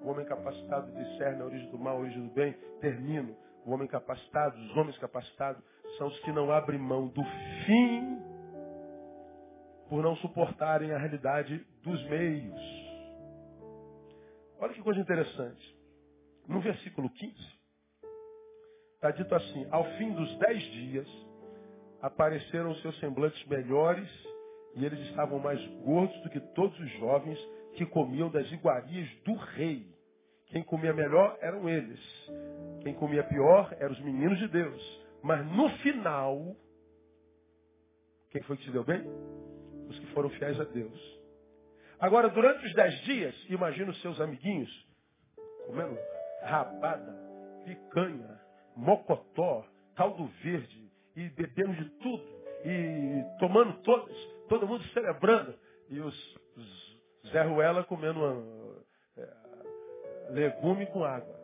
O homem capacitado discerne a origem do mal, a origem do bem. Termino. O homem capacitado, os homens capacitados, são os que não abrem mão do fim por não suportarem a realidade dos meios. Olha que coisa interessante. No versículo 15, está dito assim: Ao fim dos dez dias, apareceram seus semblantes melhores e eles estavam mais gordos do que todos os jovens que comiam das iguarias do rei. Quem comia melhor eram eles. Quem comia pior eram os meninos de Deus. Mas no final, quem foi que se deu bem? Os que foram fiéis a Deus. Agora, durante os dez dias, imagina os seus amiguinhos comendo rabada, picanha, mocotó, caldo verde, e bebendo de tudo, e tomando todas, todo mundo celebrando, e os, os Zé Ruela comendo uma, é, legume com água.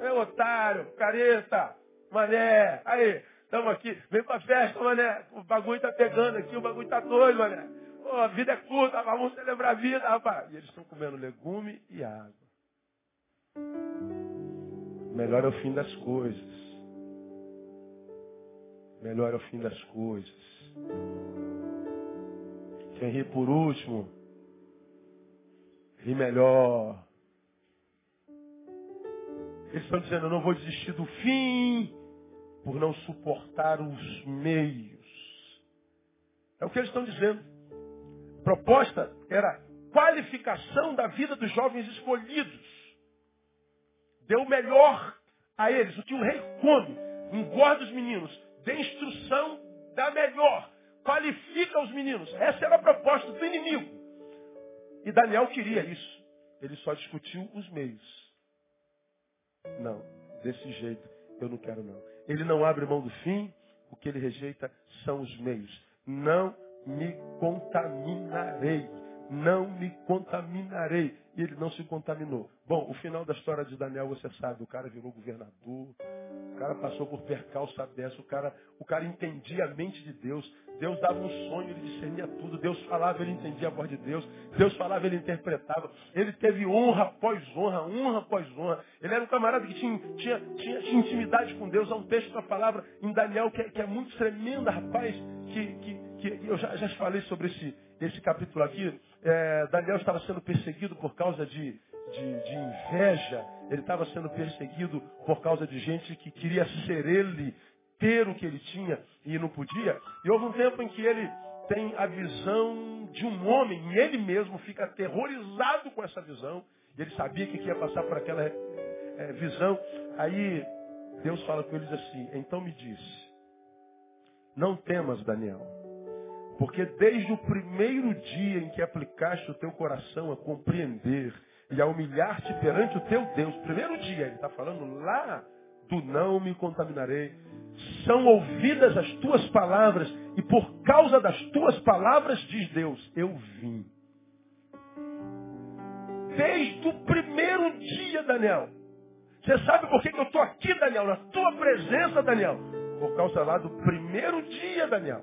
É otário, careta, mané, aí, Estamos aqui. Vem pra festa, mané. O bagulho tá pegando aqui, o bagulho tá doido, mané. Pô, a vida é curta, vamos celebrar a vida, rapaz. E eles estão comendo legume e água. Melhor é o fim das coisas. Melhor é o fim das coisas. Quem ri por último, ri melhor. Eles estão dizendo, eu não vou desistir do fim por não suportar os meios. É o que eles estão dizendo. A proposta era qualificação da vida dos jovens escolhidos. Deu o melhor a eles, o que o rei come. Engorda os meninos, dê instrução da melhor. Qualifica os meninos. Essa era a proposta do inimigo. E Daniel queria isso. Ele só discutiu os meios. Não, desse jeito eu não quero não. Ele não abre mão do fim, o que ele rejeita são os meios. Não me contaminarei. Não me contaminarei. E ele não se contaminou. Bom, o final da história de Daniel, você sabe, o cara virou governador, o cara passou por percalço dessa, o cara, o cara entendia a mente de Deus. Deus dava um sonho, ele discernia tudo. Deus falava, ele entendia a voz de Deus. Deus falava, ele interpretava. Ele teve honra após honra, honra após honra. Ele era um camarada que tinha, tinha, tinha, tinha intimidade com Deus. Há um texto da palavra em Daniel que é, que é muito tremenda, rapaz, que, que, que eu já, já falei sobre esse, esse capítulo aqui. É, Daniel estava sendo perseguido por causa de, de, de inveja, ele estava sendo perseguido por causa de gente que queria ser ele, ter o que ele tinha e não podia. E houve um tempo em que ele tem a visão de um homem, e ele mesmo fica aterrorizado com essa visão. E ele sabia que ia passar por aquela é, visão. Aí Deus fala com eles assim: Então me diz, não temas, Daniel, porque desde o primeiro dia em que aplicaste o teu coração a compreender e a humilhar-te perante o teu Deus. Primeiro dia, ele está falando lá do não me contaminarei. São ouvidas as tuas palavras e por causa das tuas palavras, diz Deus, eu vim. Desde o primeiro dia, Daniel. Você sabe por que eu estou aqui, Daniel, na tua presença, Daniel? Por causa lá do primeiro dia, Daniel.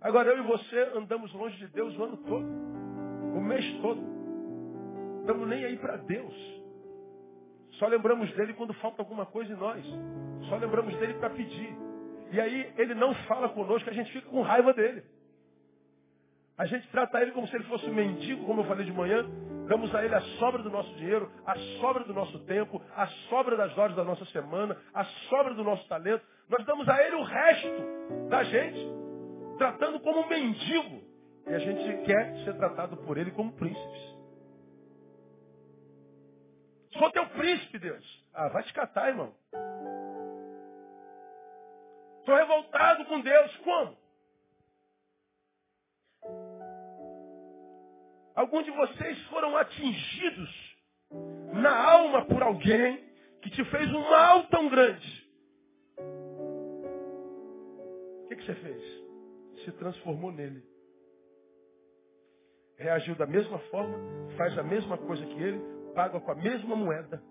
Agora eu e você andamos longe de Deus o ano todo, o mês todo estamos nem aí para Deus. Só lembramos dele quando falta alguma coisa em nós. Só lembramos dele para pedir. E aí ele não fala conosco, a gente fica com raiva dele. A gente trata ele como se ele fosse um mendigo, como eu falei de manhã. Damos a ele a sobra do nosso dinheiro, a sobra do nosso tempo, a sobra das horas da nossa semana, a sobra do nosso talento. Nós damos a ele o resto da gente, tratando como um mendigo. E a gente quer ser tratado por ele como príncipes. Sou teu príncipe, Deus. Ah, vai te catar, irmão. Estou revoltado com Deus. Como? Alguns de vocês foram atingidos na alma por alguém que te fez um mal tão grande. O que, que você fez? Se transformou nele. Reagiu da mesma forma, faz a mesma coisa que ele, paga com a mesma moeda.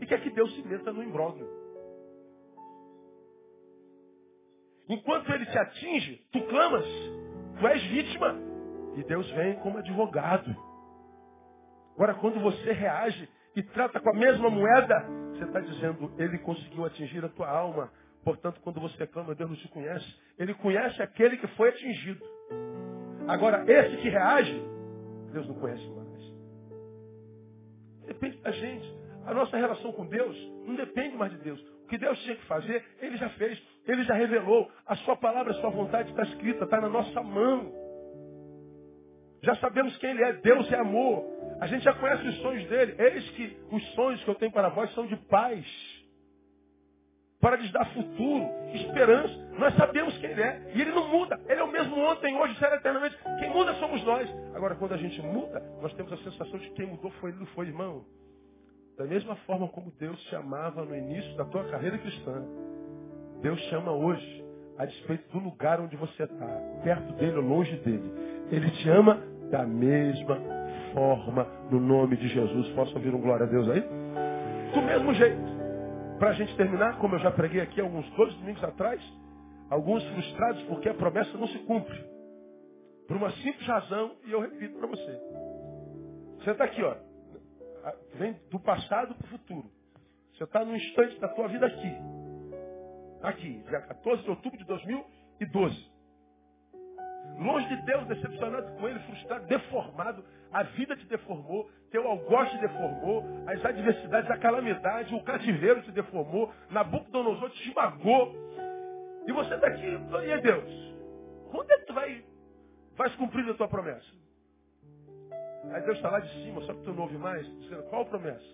E quer que Deus se meta no imbróglio. Enquanto ele te atinge, tu clamas, tu és vítima. E Deus vem como advogado. Agora, quando você reage e trata com a mesma moeda, você está dizendo, ele conseguiu atingir a tua alma. Portanto, quando você clama, Deus não te conhece. Ele conhece aquele que foi atingido. Agora, esse que reage, Deus não conhece mais. Depende da gente. A nossa relação com Deus não depende mais de Deus. O que Deus tinha que fazer, Ele já fez. Ele já revelou. A sua palavra, a sua vontade está escrita, está na nossa mão. Já sabemos quem Ele é. Deus é amor. A gente já conhece os sonhos dele. Eis que os sonhos que eu tenho para vós são de paz para lhes dar futuro, esperança. Nós sabemos quem Ele é. E Ele não muda. Ele é o mesmo ontem, hoje, será eternamente. Quem muda somos nós. Agora, quando a gente muda, nós temos a sensação de que quem mudou foi Ele, não foi, irmão. Da mesma forma como Deus te amava no início da tua carreira cristã, Deus chama hoje, a despeito do lugar onde você está, perto dele ou longe dele. Ele te ama da mesma forma, no nome de Jesus. Posso ouvir um glória a Deus aí? Do mesmo jeito. Para a gente terminar, como eu já preguei aqui alguns dois domingos atrás, alguns frustrados porque a promessa não se cumpre. Por uma simples razão, e eu repito para você. Você está aqui, ó. Vem do passado para o futuro. Você está no instante da tua vida aqui. Aqui, dia 14 de outubro de 2012. Longe de Deus, decepcionado com ele, frustrado, deformado. A vida te deformou, teu algoz te deformou, as adversidades, a calamidade, o cativeiro te deformou, Nabucodonosor te esmagou. E você está aqui, e é Deus? Quando é que tu vai, cumprir a tua promessa? Aí Deus está lá de cima, só que tu não ouve mais, dizendo, qual promessa?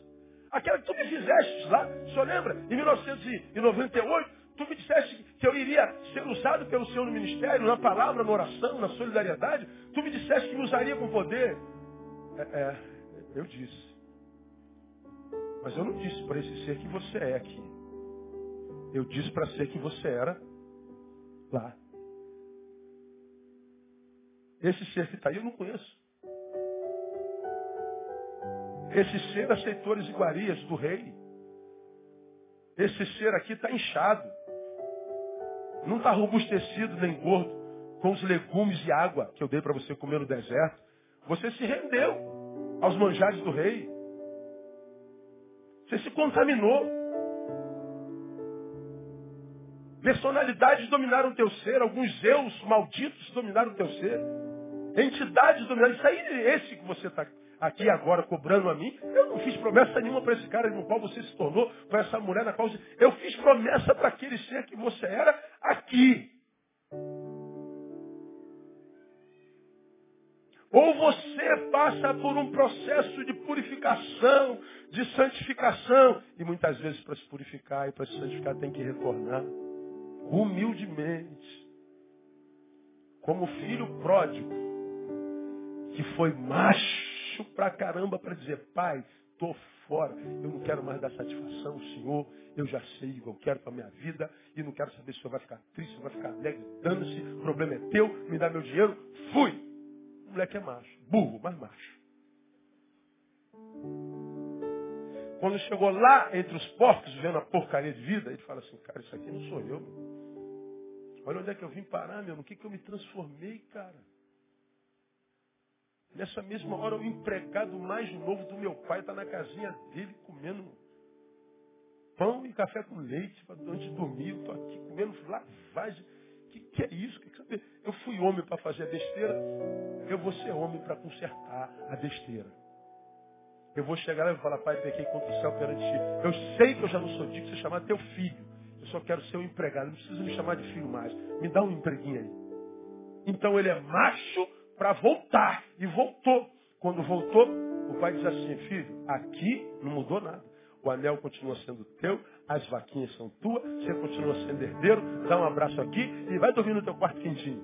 Aquela que tu me fizeste lá, senhor lembra? Em 1998, Tu me disseste que eu iria ser usado pelo Senhor no ministério, na palavra, na oração, na solidariedade. Tu me disseste que me usaria com poder. É, é eu disse. Mas eu não disse para esse ser que você é aqui. Eu disse para ser que você era lá. Esse ser que está aí eu não conheço. Esse ser aceitou as iguarias do rei. Esse ser aqui está inchado. Não está robustecido nem gordo com os legumes e água que eu dei para você comer no deserto. Você se rendeu aos manjares do rei. Você se contaminou. Personalidades dominaram o teu ser, alguns eus malditos dominaram o teu ser. Entidades dominaram. Isso aí é esse que você está aqui agora cobrando a mim. Eu não fiz promessa nenhuma para esse cara no qual você se tornou, para essa mulher na qual você... Eu fiz promessa para aquele ser que você era aqui. Ou você passa por um processo de purificação, de santificação. E muitas vezes para se purificar e para se santificar tem que retornar humildemente. Como filho pródigo, que foi macho pra caramba para dizer, pai, tô fora, eu não quero mais dar satisfação ao Senhor, eu já sei o que eu quero para minha vida e não quero saber se o Senhor vai ficar triste, vai ficar alegre, dando-se, o problema é teu, me dá meu dinheiro, fui. O moleque é macho, burro, mas macho. Quando chegou lá entre os porcos, vendo a porcaria de vida, ele fala assim, cara, isso aqui não sou eu. Olha onde é que eu vim parar, meu, no que, que eu me transformei, cara. Nessa mesma hora, o empregado mais novo do meu pai está na casinha dele comendo pão e café com leite antes de dormir. Estou aqui comendo lavagem. Que, que, é isso? Que que eu fui homem para fazer a besteira, eu vou ser homem para consertar a besteira. Eu vou chegar lá e falar, pai, pequei contra o céu perante ti. Eu sei que eu já não sou digno de ser chamado teu filho. Eu só quero ser um empregado. Não precisa me chamar de filho mais. Me dá um empreguinho aí. Então ele é macho para voltar. E voltou. Quando voltou, o pai diz assim, filho, aqui não mudou nada. O anel continua sendo teu, as vaquinhas são tuas, você continua sendo herdeiro, dá um abraço aqui e vai dormir no teu quarto quentinho.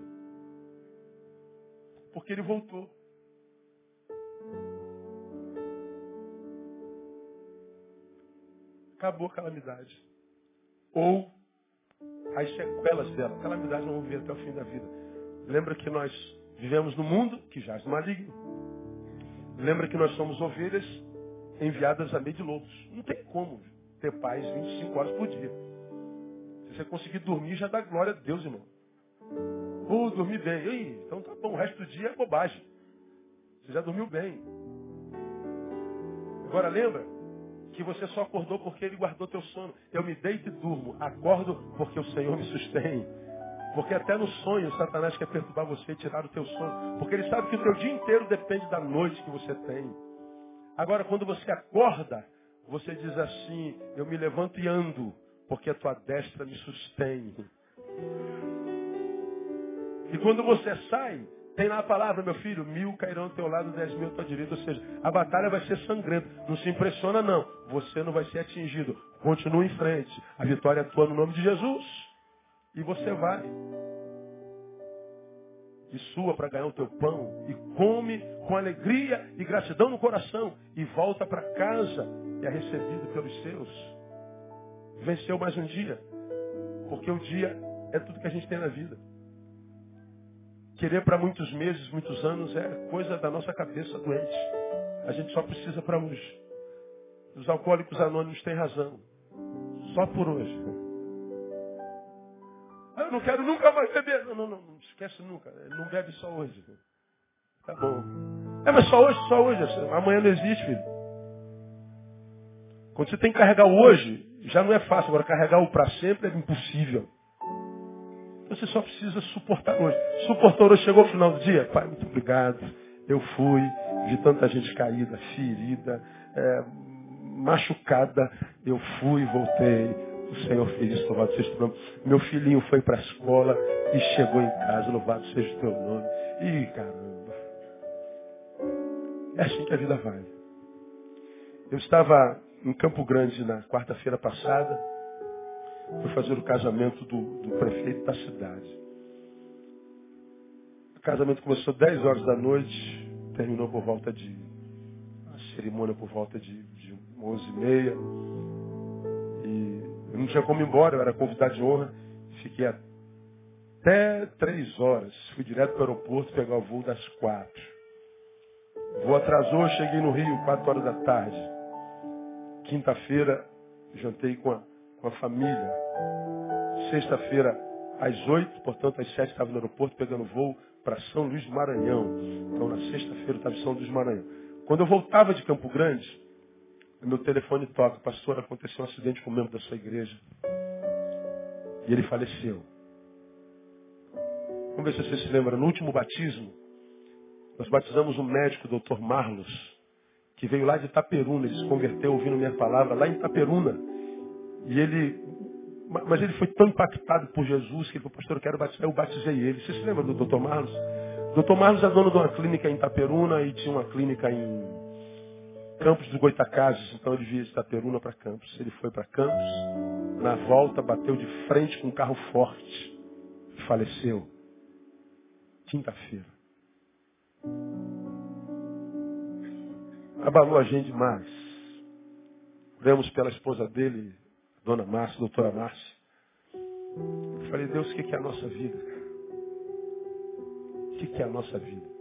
Porque ele voltou. Acabou a calamidade. Ou as sequelas dela. Calamidade não vão vir até o fim da vida. Lembra que nós Vivemos no mundo que jaz no maligno. Lembra que nós somos ovelhas enviadas a meio de lobos. Não tem como ter paz 25 horas por dia. Se você conseguir dormir, já dá glória a Deus, irmão. Ou dormir bem. Ei, então tá bom, o resto do dia é bobagem. Você já dormiu bem. Agora lembra que você só acordou porque ele guardou teu sono. Eu me deito e durmo. Acordo porque o Senhor me sustém. Porque até no sonho Satanás quer perturbar você e tirar o teu sono. Porque ele sabe que o teu dia inteiro depende da noite que você tem. Agora, quando você acorda, você diz assim, eu me levanto e ando, porque a tua destra me sustém. E quando você sai, tem lá a palavra, meu filho, mil cairão ao teu lado, dez mil à tua direita. Ou seja, a batalha vai ser sangrenta. Não se impressiona, não. Você não vai ser atingido. Continua em frente. A vitória é tua no nome de Jesus. E você vai. E sua para ganhar o teu pão. E come com alegria e gratidão no coração. E volta para casa e é recebido pelos seus. Venceu mais um dia. Porque o dia é tudo que a gente tem na vida. Querer para muitos meses, muitos anos é coisa da nossa cabeça doente. A gente só precisa para uns. Os alcoólicos anônimos têm razão. Só por hoje. Eu não quero nunca mais beber. Não, não, não, esquece nunca. Não bebe só hoje. Tá bom. É, mas só hoje, só hoje. Amanhã não existe, filho. Quando você tem que carregar o hoje, já não é fácil. Agora, carregar o para sempre é impossível. Você só precisa suportar hoje. Suportou hoje, chegou ao final do dia? Pai, muito obrigado. Eu fui, vi tanta gente caída, ferida, é, machucada. Eu fui, voltei. O Senhor fez isso, louvado seja o teu nome. Meu filhinho foi para a escola e chegou em casa, louvado seja o teu nome. Ih, caramba. É assim que a vida vai. Eu estava em Campo Grande na quarta-feira passada. Fui fazer o casamento do, do prefeito da cidade. O casamento começou 10 horas da noite, terminou por volta de. A cerimônia por volta de, de 11 e meia. Eu não tinha como ir embora, eu era convidado de honra. Fiquei até 3 horas. Fui direto para o aeroporto pegar o voo das 4. O voo atrasou, cheguei no Rio 4 horas da tarde. Quinta-feira, jantei com a, com a família. Sexta-feira, às 8, portanto, às 7 estava no aeroporto pegando voo para São Luís do Maranhão. Então, na sexta-feira, estava em São Luís do Maranhão. Quando eu voltava de Campo Grande, meu telefone toca. Pastor, aconteceu um acidente com um membro da sua igreja. E ele faleceu. Vamos ver se você se lembra. No último batismo, nós batizamos um médico, o Dr. Marlos, que veio lá de Itaperuna. Ele se converteu ouvindo minha palavra lá em Itaperuna. E ele, mas ele foi tão impactado por Jesus que ele falou, pastor, eu quero batizar. Eu batizei ele. Você se lembra do Dr. Marlos? O Dr. Marlos é dono de uma clínica em Itaperuna e tinha uma clínica em Campos do Goitacazes, então ele via de Itaperuna para Campos. Ele foi para Campos, na volta bateu de frente com um carro forte e faleceu. Quinta-feira. Abalou a gente demais. Oremos pela esposa dele, Dona Márcia, doutora Márcia. Falei, Deus, o que é a nossa vida? O que é a nossa vida?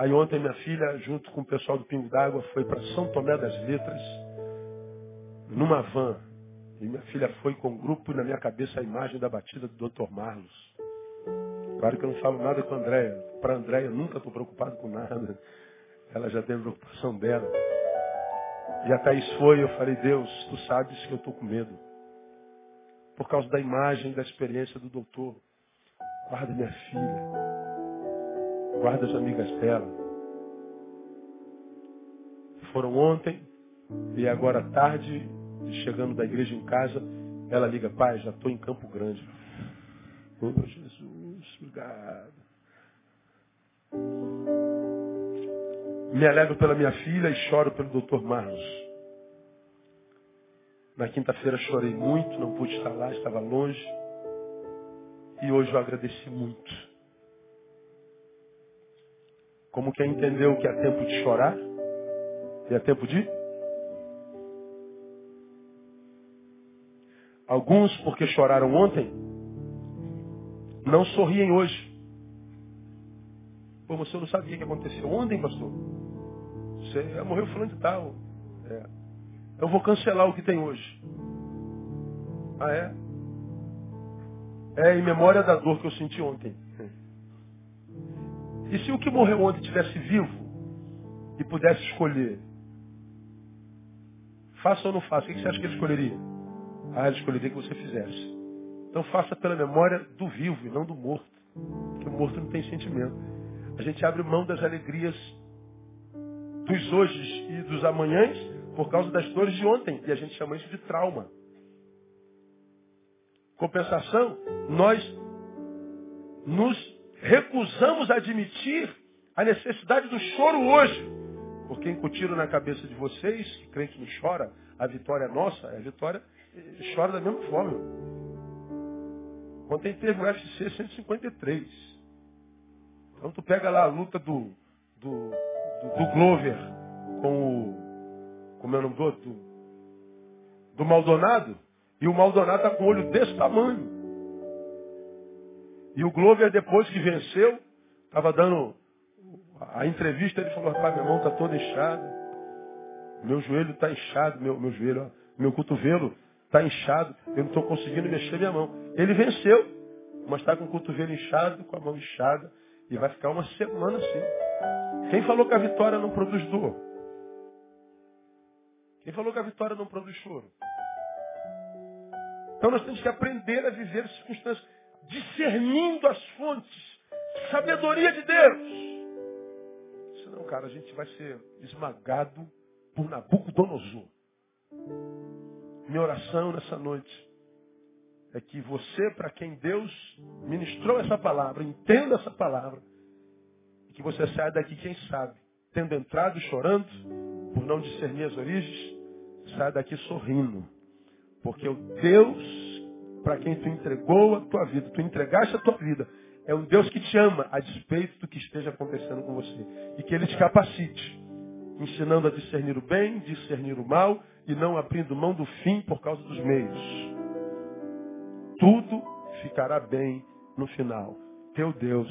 Aí ontem minha filha, junto com o pessoal do Pingo d'Água, foi para São Tomé das Letras, numa van. E minha filha foi com o grupo e na minha cabeça a imagem da batida do Dr. Marlos. Claro que eu não falo nada com a Andréia. Para a Andréia eu nunca estou preocupado com nada. Ela já tem a preocupação dela. E a Thaís foi, eu falei, Deus, tu sabes que eu estou com medo. Por causa da imagem, da experiência do doutor. Guarda minha filha. Guarda as amigas dela. Foram ontem e agora tarde, chegando da igreja em casa, ela liga, pai, já estou em Campo Grande. Oh, Jesus, obrigado. Me alegro pela minha filha e choro pelo doutor Marlos. Na quinta-feira chorei muito, não pude estar lá, estava longe. E hoje eu agradeci muito. Como quem entendeu que é tempo de chorar e é tempo de? Alguns, porque choraram ontem, não sorriem hoje. Pô, você não sabia o que aconteceu ontem, pastor? Você morreu falando de tal. É. Eu vou cancelar o que tem hoje. Ah, é? É em memória da dor que eu senti ontem. E se o que morreu ontem estivesse vivo e pudesse escolher, faça ou não faça, o que você acha que ele escolheria? Ah, ele escolheria que você fizesse. Então faça pela memória do vivo e não do morto. Porque o morto não tem sentimento. A gente abre mão das alegrias dos hoje e dos amanhãs por causa das dores de ontem. E a gente chama isso de trauma. Compensação, nós nos recusamos admitir a necessidade do choro hoje. Porque incutiram na cabeça de vocês, que crente não chora, a vitória é nossa, a vitória eh, chora da mesma forma. Ontem teve o UFC 153. Então tu pega lá a luta do, do, do, do Glover com o. Como é o nome do outro? Do Maldonado. E o Maldonado está com o olho desse tamanho. E o Glover, depois que venceu, estava dando a entrevista, ele falou, rapaz, meu irmão está todo inchado. Meu joelho está inchado, meu, meu joelho, Meu cotovelo está inchado, eu não estou conseguindo mexer minha mão. Ele venceu, mas está com o cotovelo inchado, com a mão inchada, e vai ficar uma semana assim. Quem falou que a vitória não produz dor? Quem falou que a vitória não produz choro? Então nós temos que aprender a viver circunstâncias, discernindo as fontes, sabedoria de Deus. Senão, cara, a gente vai ser esmagado por Nabucodonosor. Minha oração nessa noite é que você, para quem Deus ministrou essa palavra, entenda essa palavra, e que você saia daqui, quem sabe, tendo entrado chorando, por não discernir as origens, saia daqui sorrindo. Porque o Deus, para quem tu entregou a tua vida, tu entregaste a tua vida, é um Deus que te ama, a despeito do que esteja acontecendo com você. E que Ele te capacite, ensinando a discernir o bem, discernir o mal, e não abrindo mão do fim por causa dos meios. Tudo ficará bem no final. Teu Deus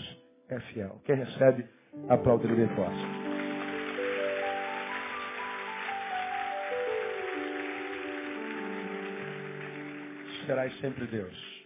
é fiel. Quem recebe, aplaude ele bem forte. Serás sempre Deus.